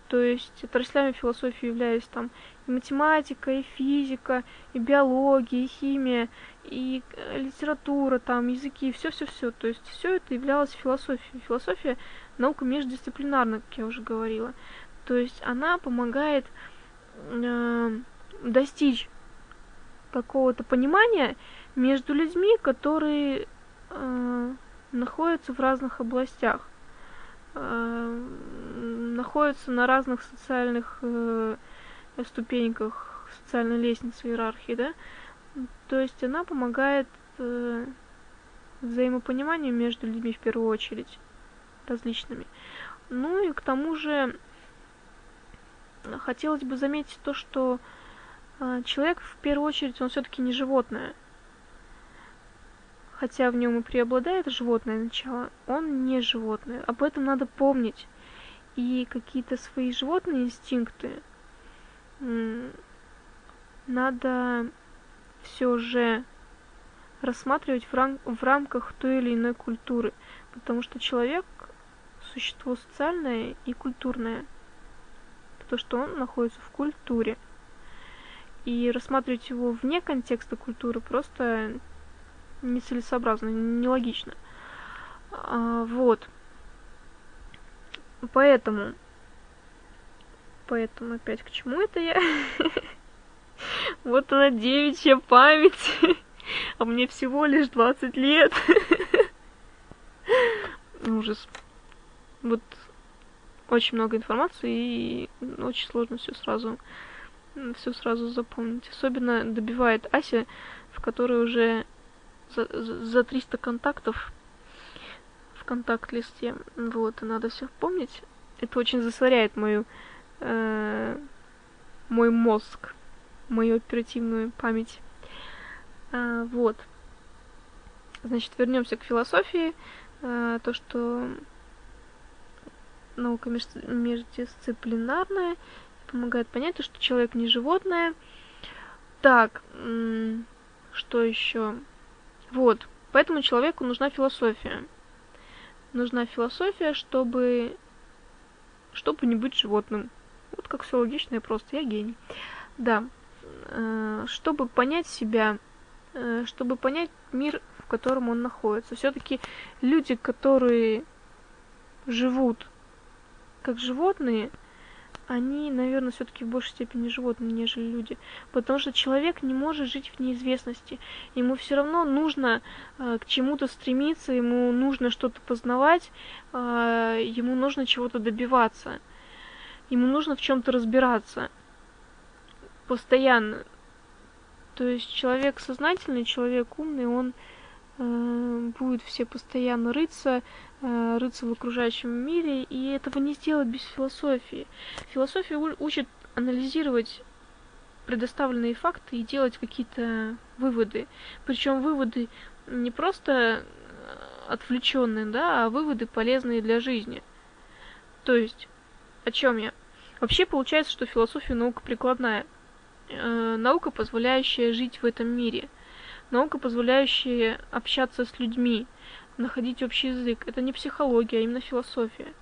то есть отраслями философии являлись там и математика, и физика, и биология, и химия, и э, литература, там, языки, все-все-все. То есть все это являлось философией. Философия — наука междисциплинарная, как я уже говорила. То есть она помогает э, достичь какого-то понимания между людьми, которые э, находятся в разных областях. Э, находятся на разных социальных э, ступеньках социальной лестницы иерархии, да, то есть она помогает э, взаимопониманию между людьми в первую очередь, различными. Ну и к тому же хотелось бы заметить то, что э, человек в первую очередь, он все-таки не животное хотя в нем и преобладает животное начало, он не животное. Об этом надо помнить. И какие-то свои животные инстинкты надо все же рассматривать в, рам в рамках той или иной культуры, потому что человек существо социальное и культурное, потому что он находится в культуре. И рассматривать его вне контекста культуры просто нецелесообразно, нелогично. А, вот. Поэтому... Поэтому опять к чему это я? Вот она девичья память. А мне всего лишь 20 лет. Ужас. Вот очень много информации и очень сложно все сразу все сразу запомнить. Особенно добивает Ася, в которой уже за, за 300 контактов в контакт-листе. Вот, и надо все помнить. Это очень засоряет мою э, мой мозг, мою оперативную память. А, вот. Значит, вернемся к философии. А, то, что наука междисциплинарная, помогает понять то, что человек не животное. Так, что еще? Вот, поэтому человеку нужна философия. Нужна философия, чтобы чтобы не быть животным. Вот как все логично и просто. Я гений. Да. Э, чтобы понять себя, э, чтобы понять мир, в котором он находится. Все-таки люди, которые живут как животные, они, наверное, все-таки в большей степени животные, нежели люди. Потому что человек не может жить в неизвестности. Ему все равно нужно э, к чему-то стремиться, ему нужно что-то познавать, э, ему нужно чего-то добиваться. Ему нужно в чем-то разбираться. Постоянно. То есть человек сознательный, человек умный, он э, будет все постоянно рыться, Э, рыться в окружающем мире, и этого не сделать без философии. Философия учит анализировать предоставленные факты и делать какие-то выводы. Причем выводы не просто э, отвлеченные, да, а выводы полезные для жизни. То есть, о чем я? Вообще получается, что философия наука прикладная. Э, наука, позволяющая жить в этом мире. Наука, позволяющая общаться с людьми находить общий язык. Это не психология, а именно философия.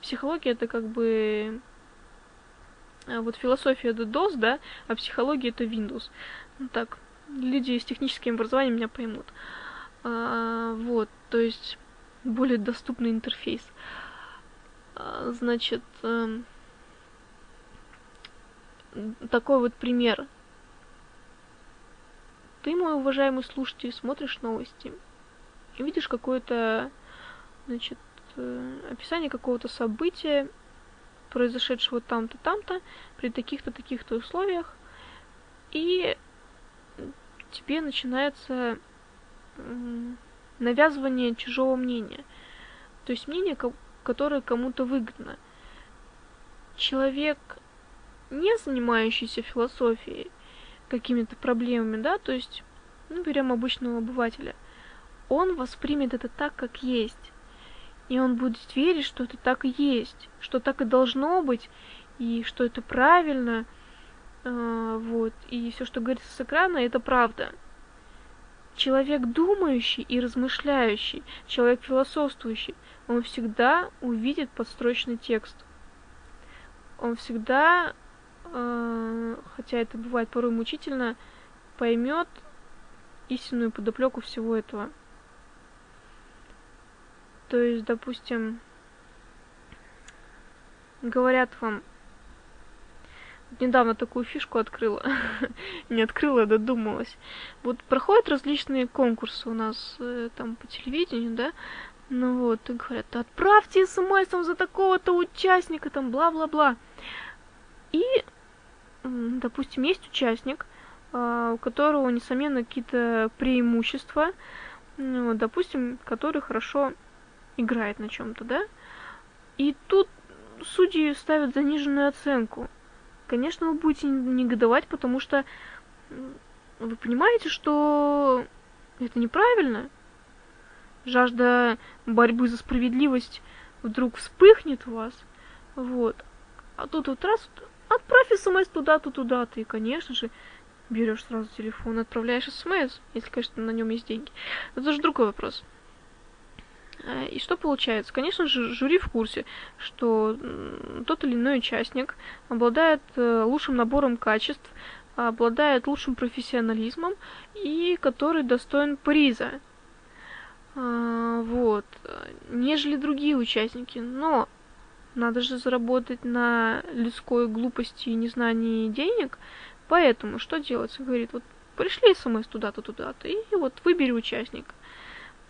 Психология это как бы... А вот философия это DOS, да, а психология это Windows. Ну так, люди с техническим образованием меня поймут. А, вот, то есть более доступный интерфейс. А, значит, а, такой вот пример. Ты, мой уважаемый слушатель, смотришь новости и видишь какое-то, значит, э, описание какого-то события, произошедшего там-то, там-то, при таких-то, таких-то условиях, и тебе начинается навязывание чужого мнения. То есть мнение, которое кому-то выгодно. Человек, не занимающийся философией, какими-то проблемами, да, то есть, ну, берем обычного обывателя – он воспримет это так, как есть. И он будет верить, что это так и есть, что так и должно быть, и что это правильно. Э, вот. И все, что говорится с экрана, это правда. Человек думающий и размышляющий, человек философствующий, он всегда увидит подстрочный текст. Он всегда, хотя это бывает порой мучительно, поймет истинную подоплеку всего этого. То есть, допустим, говорят вам, недавно такую фишку открыла, не открыла, а додумалась. Вот проходят различные конкурсы у нас э, там по телевидению, да, ну вот, и говорят, отправьте смс за такого-то участника, там, бла-бла-бла. И, допустим, есть участник, а, у которого, несомненно, какие-то преимущества, допустим, который хорошо играет на чем-то, да? И тут судьи ставят заниженную оценку. Конечно, вы будете негодовать, потому что вы понимаете, что это неправильно. Жажда борьбы за справедливость вдруг вспыхнет у вас. Вот. А тут вот раз отправь смс туда-то, туда-то. И, конечно же, берешь сразу телефон, отправляешь смс, если, конечно, на нем есть деньги. Это же другой вопрос. Э, и что получается? Конечно же, жюри в курсе, что тот или иной участник обладает э, лучшим набором качеств, обладает лучшим профессионализмом и который достоин приза. А, вот. Нежели другие участники. Но надо же заработать на людской глупости и незнании денег. Поэтому что делается? Говорит, вот пришли смс туда-то, туда-то, и вот выбери участника.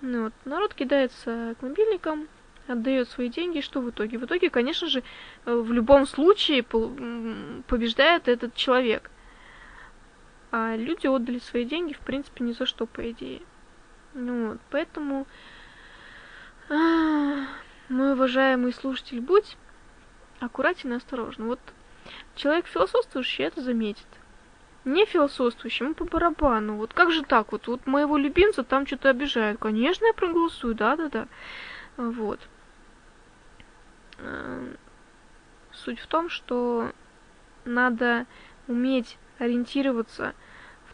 Ну, вот. Народ кидается к мобильникам, отдает свои деньги. Что в итоге? В итоге, конечно же, э, в любом случае побеждает этот человек. А люди отдали свои деньги, в принципе, ни за что, по идее. Ну, вот. Поэтому, мой уважаемый слушатель, будь аккуратен и осторожен. Вот человек философствующий это заметит не философствующему по барабану. Вот как же так? Вот, вот моего любимца там что-то обижают. Конечно, я проголосую, да-да-да. Вот. Эм, суть в том, что надо уметь ориентироваться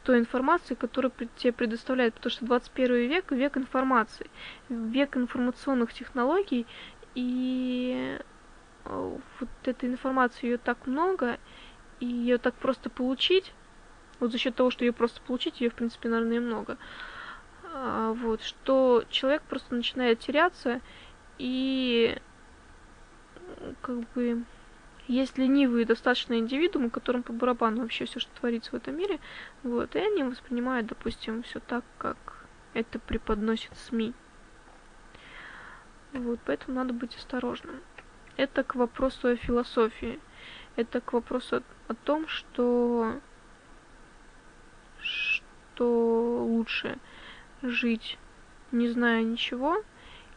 той информации, которую тебе предоставляют, потому что 21 век – век информации, век информационных технологий, и э, вот этой информации ее так много, и ее так просто получить, вот за счет того, что ее просто получить, ее, в принципе, наверное, много, а, вот, что человек просто начинает теряться, и как бы есть ленивые достаточно индивидуумы, которым по барабану вообще все, что творится в этом мире, вот, и они воспринимают, допустим, все так, как это преподносит СМИ. Вот, поэтому надо быть осторожным. Это к вопросу о философии. Это к вопросу о, о том, что что лучше жить, не зная ничего,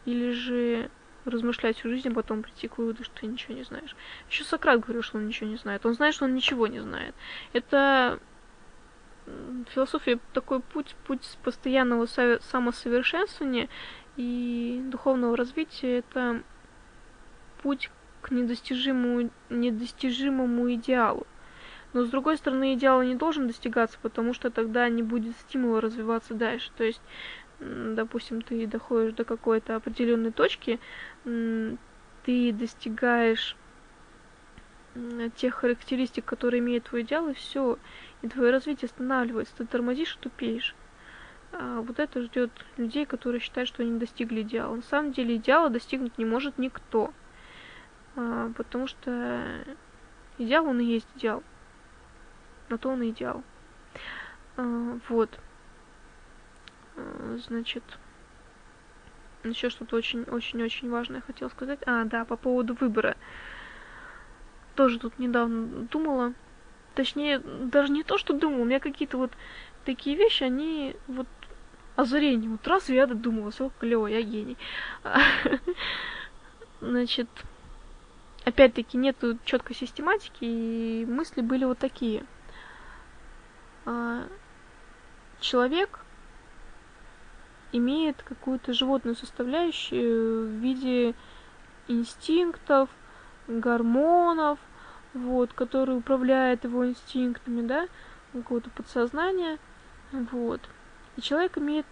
или же размышлять всю жизнь, а потом прийти к выводу, что ты ничего не знаешь. Еще Сократ говорил, что он ничего не знает. Он знает, что он ничего не знает. Это философия такой путь, путь постоянного самосовершенствования и духовного развития. Это путь к недостижимому, недостижимому идеалу. Но с другой стороны, идеал не должен достигаться, потому что тогда не будет стимула развиваться дальше. То есть допустим, ты доходишь до какой-то определенной точки, ты достигаешь тех характеристик, которые имеет твой идеал, и все, и твое развитие останавливается, ты тормозишь и тупеешь. А вот это ждет людей, которые считают, что они достигли идеала. На самом деле идеала достигнуть не может никто, а, потому что идеал он и есть идеал. На то он и идеал. А, вот. Э, значит, еще что-то очень-очень-очень важное хотела сказать. А, да, по поводу выбора. Тоже тут недавно думала. Точнее, даже не то, что думала, у меня какие-то вот такие вещи, они вот озарение. Вот раз я додумала, все клево, я гений. Значит, опять-таки нету четкой систематики, и мысли были вот такие. А, человек имеет какую-то животную составляющую в виде инстинктов, гормонов, вот, который управляет его инстинктами, да, какого-то подсознания, вот. И человек имеет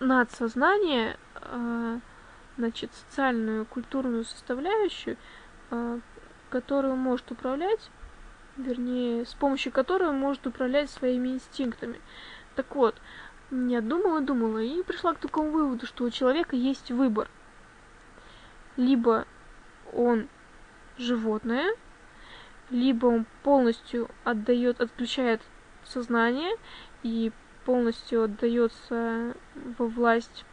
надсознание, э, значит, социальную, культурную составляющую, э, которую может управлять, вернее, с помощью которой он может управлять своими инстинктами. Так вот, я думала, думала и пришла к такому выводу, что у человека есть выбор. Либо он животное, либо он полностью отдает, отключает сознание и полностью отдается во власть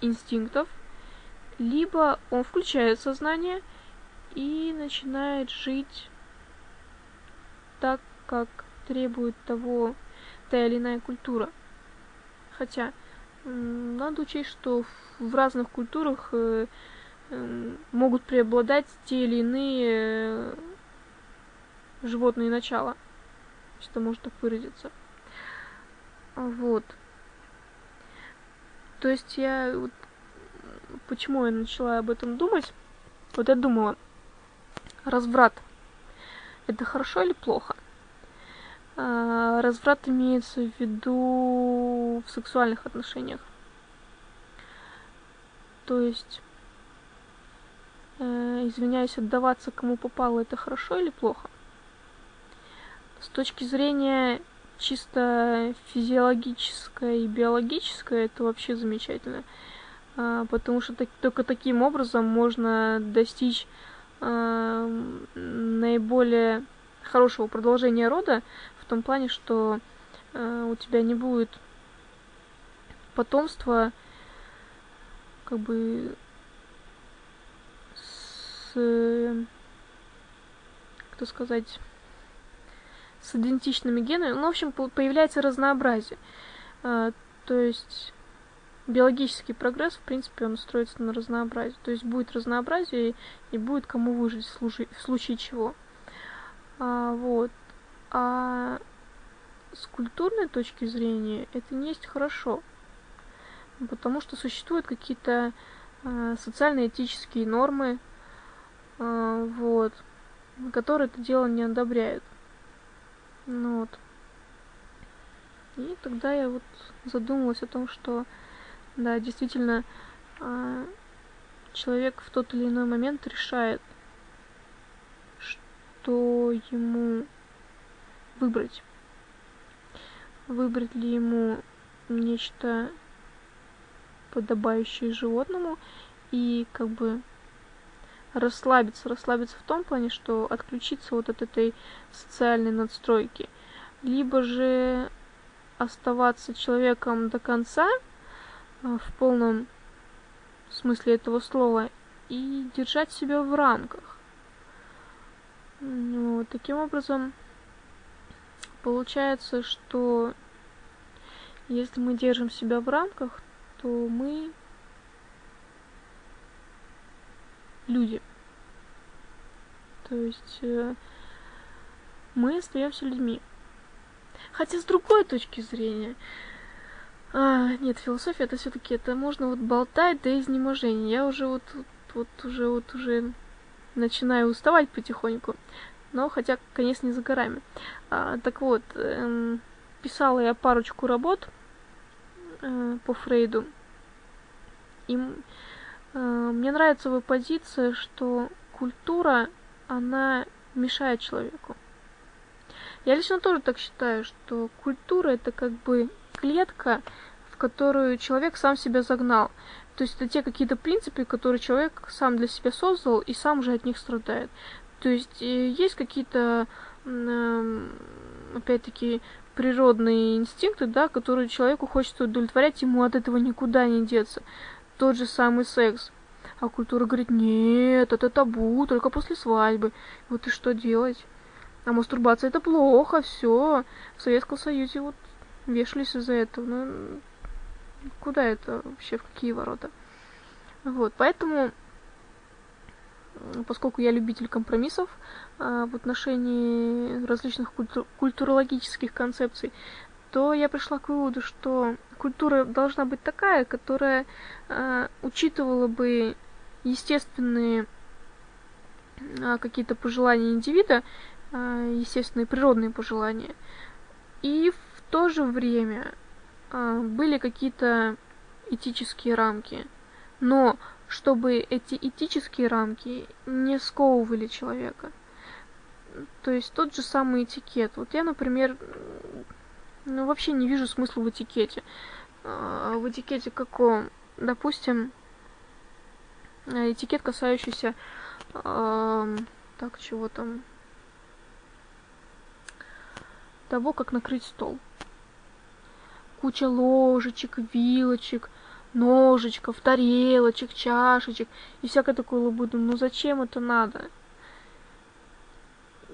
инстинктов, либо он включает сознание и начинает жить так, как требует того та или иная культура. Хотя надо учесть, что в разных культурах э, могут преобладать те или иные э, животные начала. Если можно так выразиться. Вот. То есть я... Вот, почему я начала об этом думать? Вот я думала, разврат это хорошо или плохо? А, разврат имеется в виду в сексуальных отношениях. То есть, э, извиняюсь, отдаваться кому попало, это хорошо или плохо? С точки зрения чисто физиологической и биологической, это вообще замечательно. А, потому что так, только таким образом можно достичь а, наиболее хорошего продолжения рода в том плане, что э, у тебя не будет потомства как бы с кто сказать с идентичными генами. Ну, в общем, появляется разнообразие. Э, то есть биологический прогресс, в принципе, он строится на разнообразии. То есть будет разнообразие и будет кому выжить в случае, в случае чего. А, вот. А с культурной точки зрения это не есть хорошо. Потому что существуют какие-то э, социально-этические нормы, э, вот, которые это дело не одобряют. Ну вот. И тогда я вот задумалась о том, что, да, действительно, а, человек в тот или иной момент решает, что ему выбрать. Выбрать ли ему нечто подобающее животному и как бы расслабиться, расслабиться в том плане, что отключиться вот от этой социальной надстройки, либо же оставаться человеком до конца э, в полном смысле этого слова и держать себя в рамках. Вот, таким образом, получается, что если мы держим себя в рамках, то мы люди. То есть э, мы остаемся людьми. Хотя с другой точки зрения, а, нет, философия это все-таки это можно вот болтать до изнеможения. Я уже вот, вот, вот уже вот уже начинаю уставать потихоньку. Но хотя, конечно, не за горами. А, так вот, эм, писала я парочку работ э, по Фрейду. И э, мне нравится его позиция, что культура, она мешает человеку. Я лично тоже так считаю, что культура это как бы клетка, в которую человек сам себя загнал. То есть это те какие-то принципы, которые человек сам для себя создал и сам же от них страдает. То есть э, есть какие-то, эм, опять-таки, природные инстинкты, да, которые человеку хочется удовлетворять, ему от этого никуда не деться. Тот же самый секс. А культура говорит, нет, это табу, только после свадьбы. Вот и что делать? А мастурбация это плохо, все. В Советском Союзе вот вешались из-за этого. Ну, куда это вообще, в какие ворота? Вот, поэтому, поскольку я любитель компромиссов а, в отношении различных культур культурологических концепций, то я пришла к выводу, что культура должна быть такая, которая а, учитывала бы естественные а, какие-то пожелания индивида а, естественные природные пожелания. И в то же время а, были какие-то этические рамки. Но чтобы эти этические рамки не сковывали человека. То есть тот же самый этикет. Вот я, например, ну, вообще не вижу смысла в этикете. А, в этикете каком? Допустим, этикет, касающийся... Так, чего там? того, как накрыть стол. Куча ложечек, вилочек, ножичков, тарелочек, чашечек и всякое такое лабуду. Ну зачем это надо?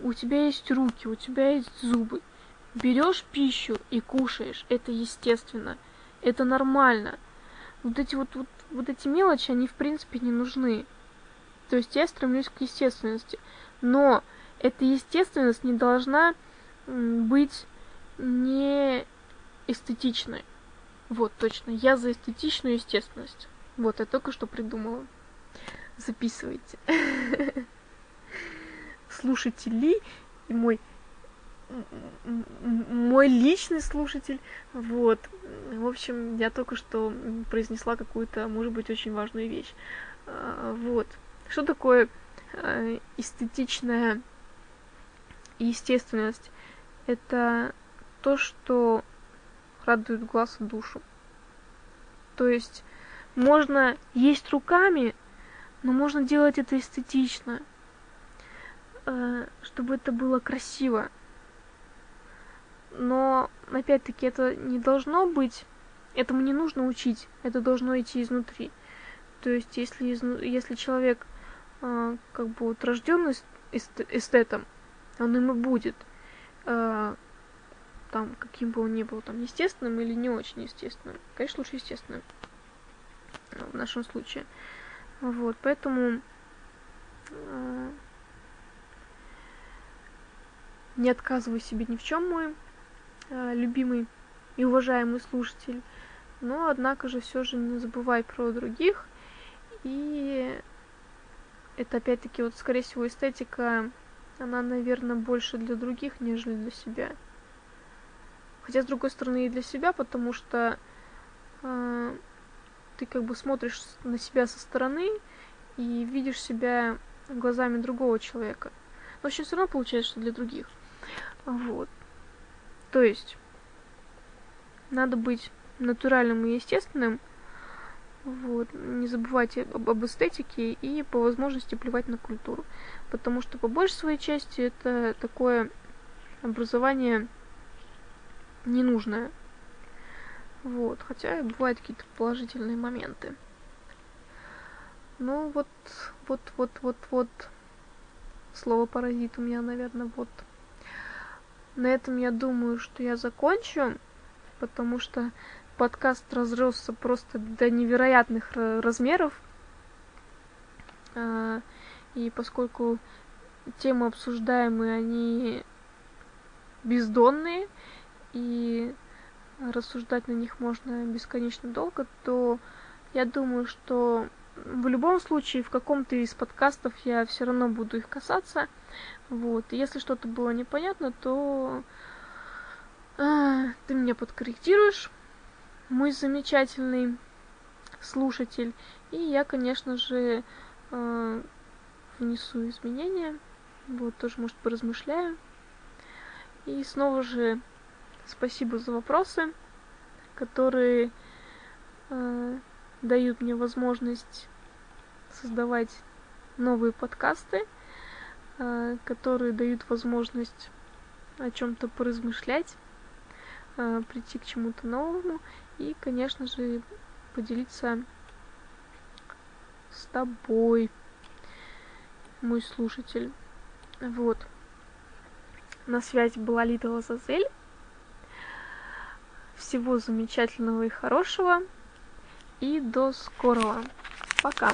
У тебя есть руки, у тебя есть зубы. Берешь пищу и кушаешь. Это естественно. Это нормально. Вот эти вот, вот, вот эти мелочи, они в принципе не нужны. То есть я стремлюсь к естественности. Но эта естественность не должна быть не эстетичной. Вот, точно. Я за эстетичную естественность. Вот, я только что придумала. Записывайте. Слушатели и мой мой личный слушатель. Вот. В общем, я только что произнесла какую-то, может быть, очень важную вещь. А, вот. Что такое а, эстетичная естественность? это то, что радует глаз и душу. То есть можно есть руками, но можно делать это эстетично, э, чтобы это было красиво. Но, опять-таки, это не должно быть, этому не нужно учить, это должно идти изнутри. То есть, если, если человек э, как бы вот рожденный эстетом, он им и будет – э, там, каким бы он ни был, там, естественным или не очень естественным. Конечно, лучше естественным в нашем случае. Вот, поэтому э, не отказывай себе ни в чем, мой э, любимый и уважаемый слушатель. Но, однако же, все же не забывай про других. И это, опять-таки, вот, скорее всего, эстетика она, наверное, больше для других, нежели для себя. Хотя, с другой стороны, и для себя, потому что э, ты как бы смотришь на себя со стороны и видишь себя глазами другого человека. Но очень все равно получается, что для других. Вот. То есть, надо быть натуральным и естественным, вот. Не забывайте об, об эстетике и по возможности плевать на культуру. Потому что по большей своей части это такое образование ненужное. Вот. Хотя бывают какие-то положительные моменты. Ну вот, вот, вот, вот, вот. Слово паразит у меня, наверное, вот. На этом я думаю, что я закончу, потому что подкаст разросся просто до невероятных размеров. А, и поскольку темы обсуждаемые, они бездонные, и рассуждать на них можно бесконечно долго, то я думаю, что в любом случае в каком-то из подкастов я все равно буду их касаться. Вот. И если что-то было непонятно, то э, ты меня подкорректируешь мой замечательный слушатель. И я, конечно же, э, внесу изменения. Вот, тоже, может, поразмышляю. И снова же спасибо за вопросы, которые э, дают мне возможность создавать новые подкасты, э, которые дают возможность о чем-то поразмышлять, э, прийти к чему-то новому и, конечно же, поделиться с тобой, мой слушатель. Вот. На связи была Лита Лазазель. Всего замечательного и хорошего. И до скорого. Пока.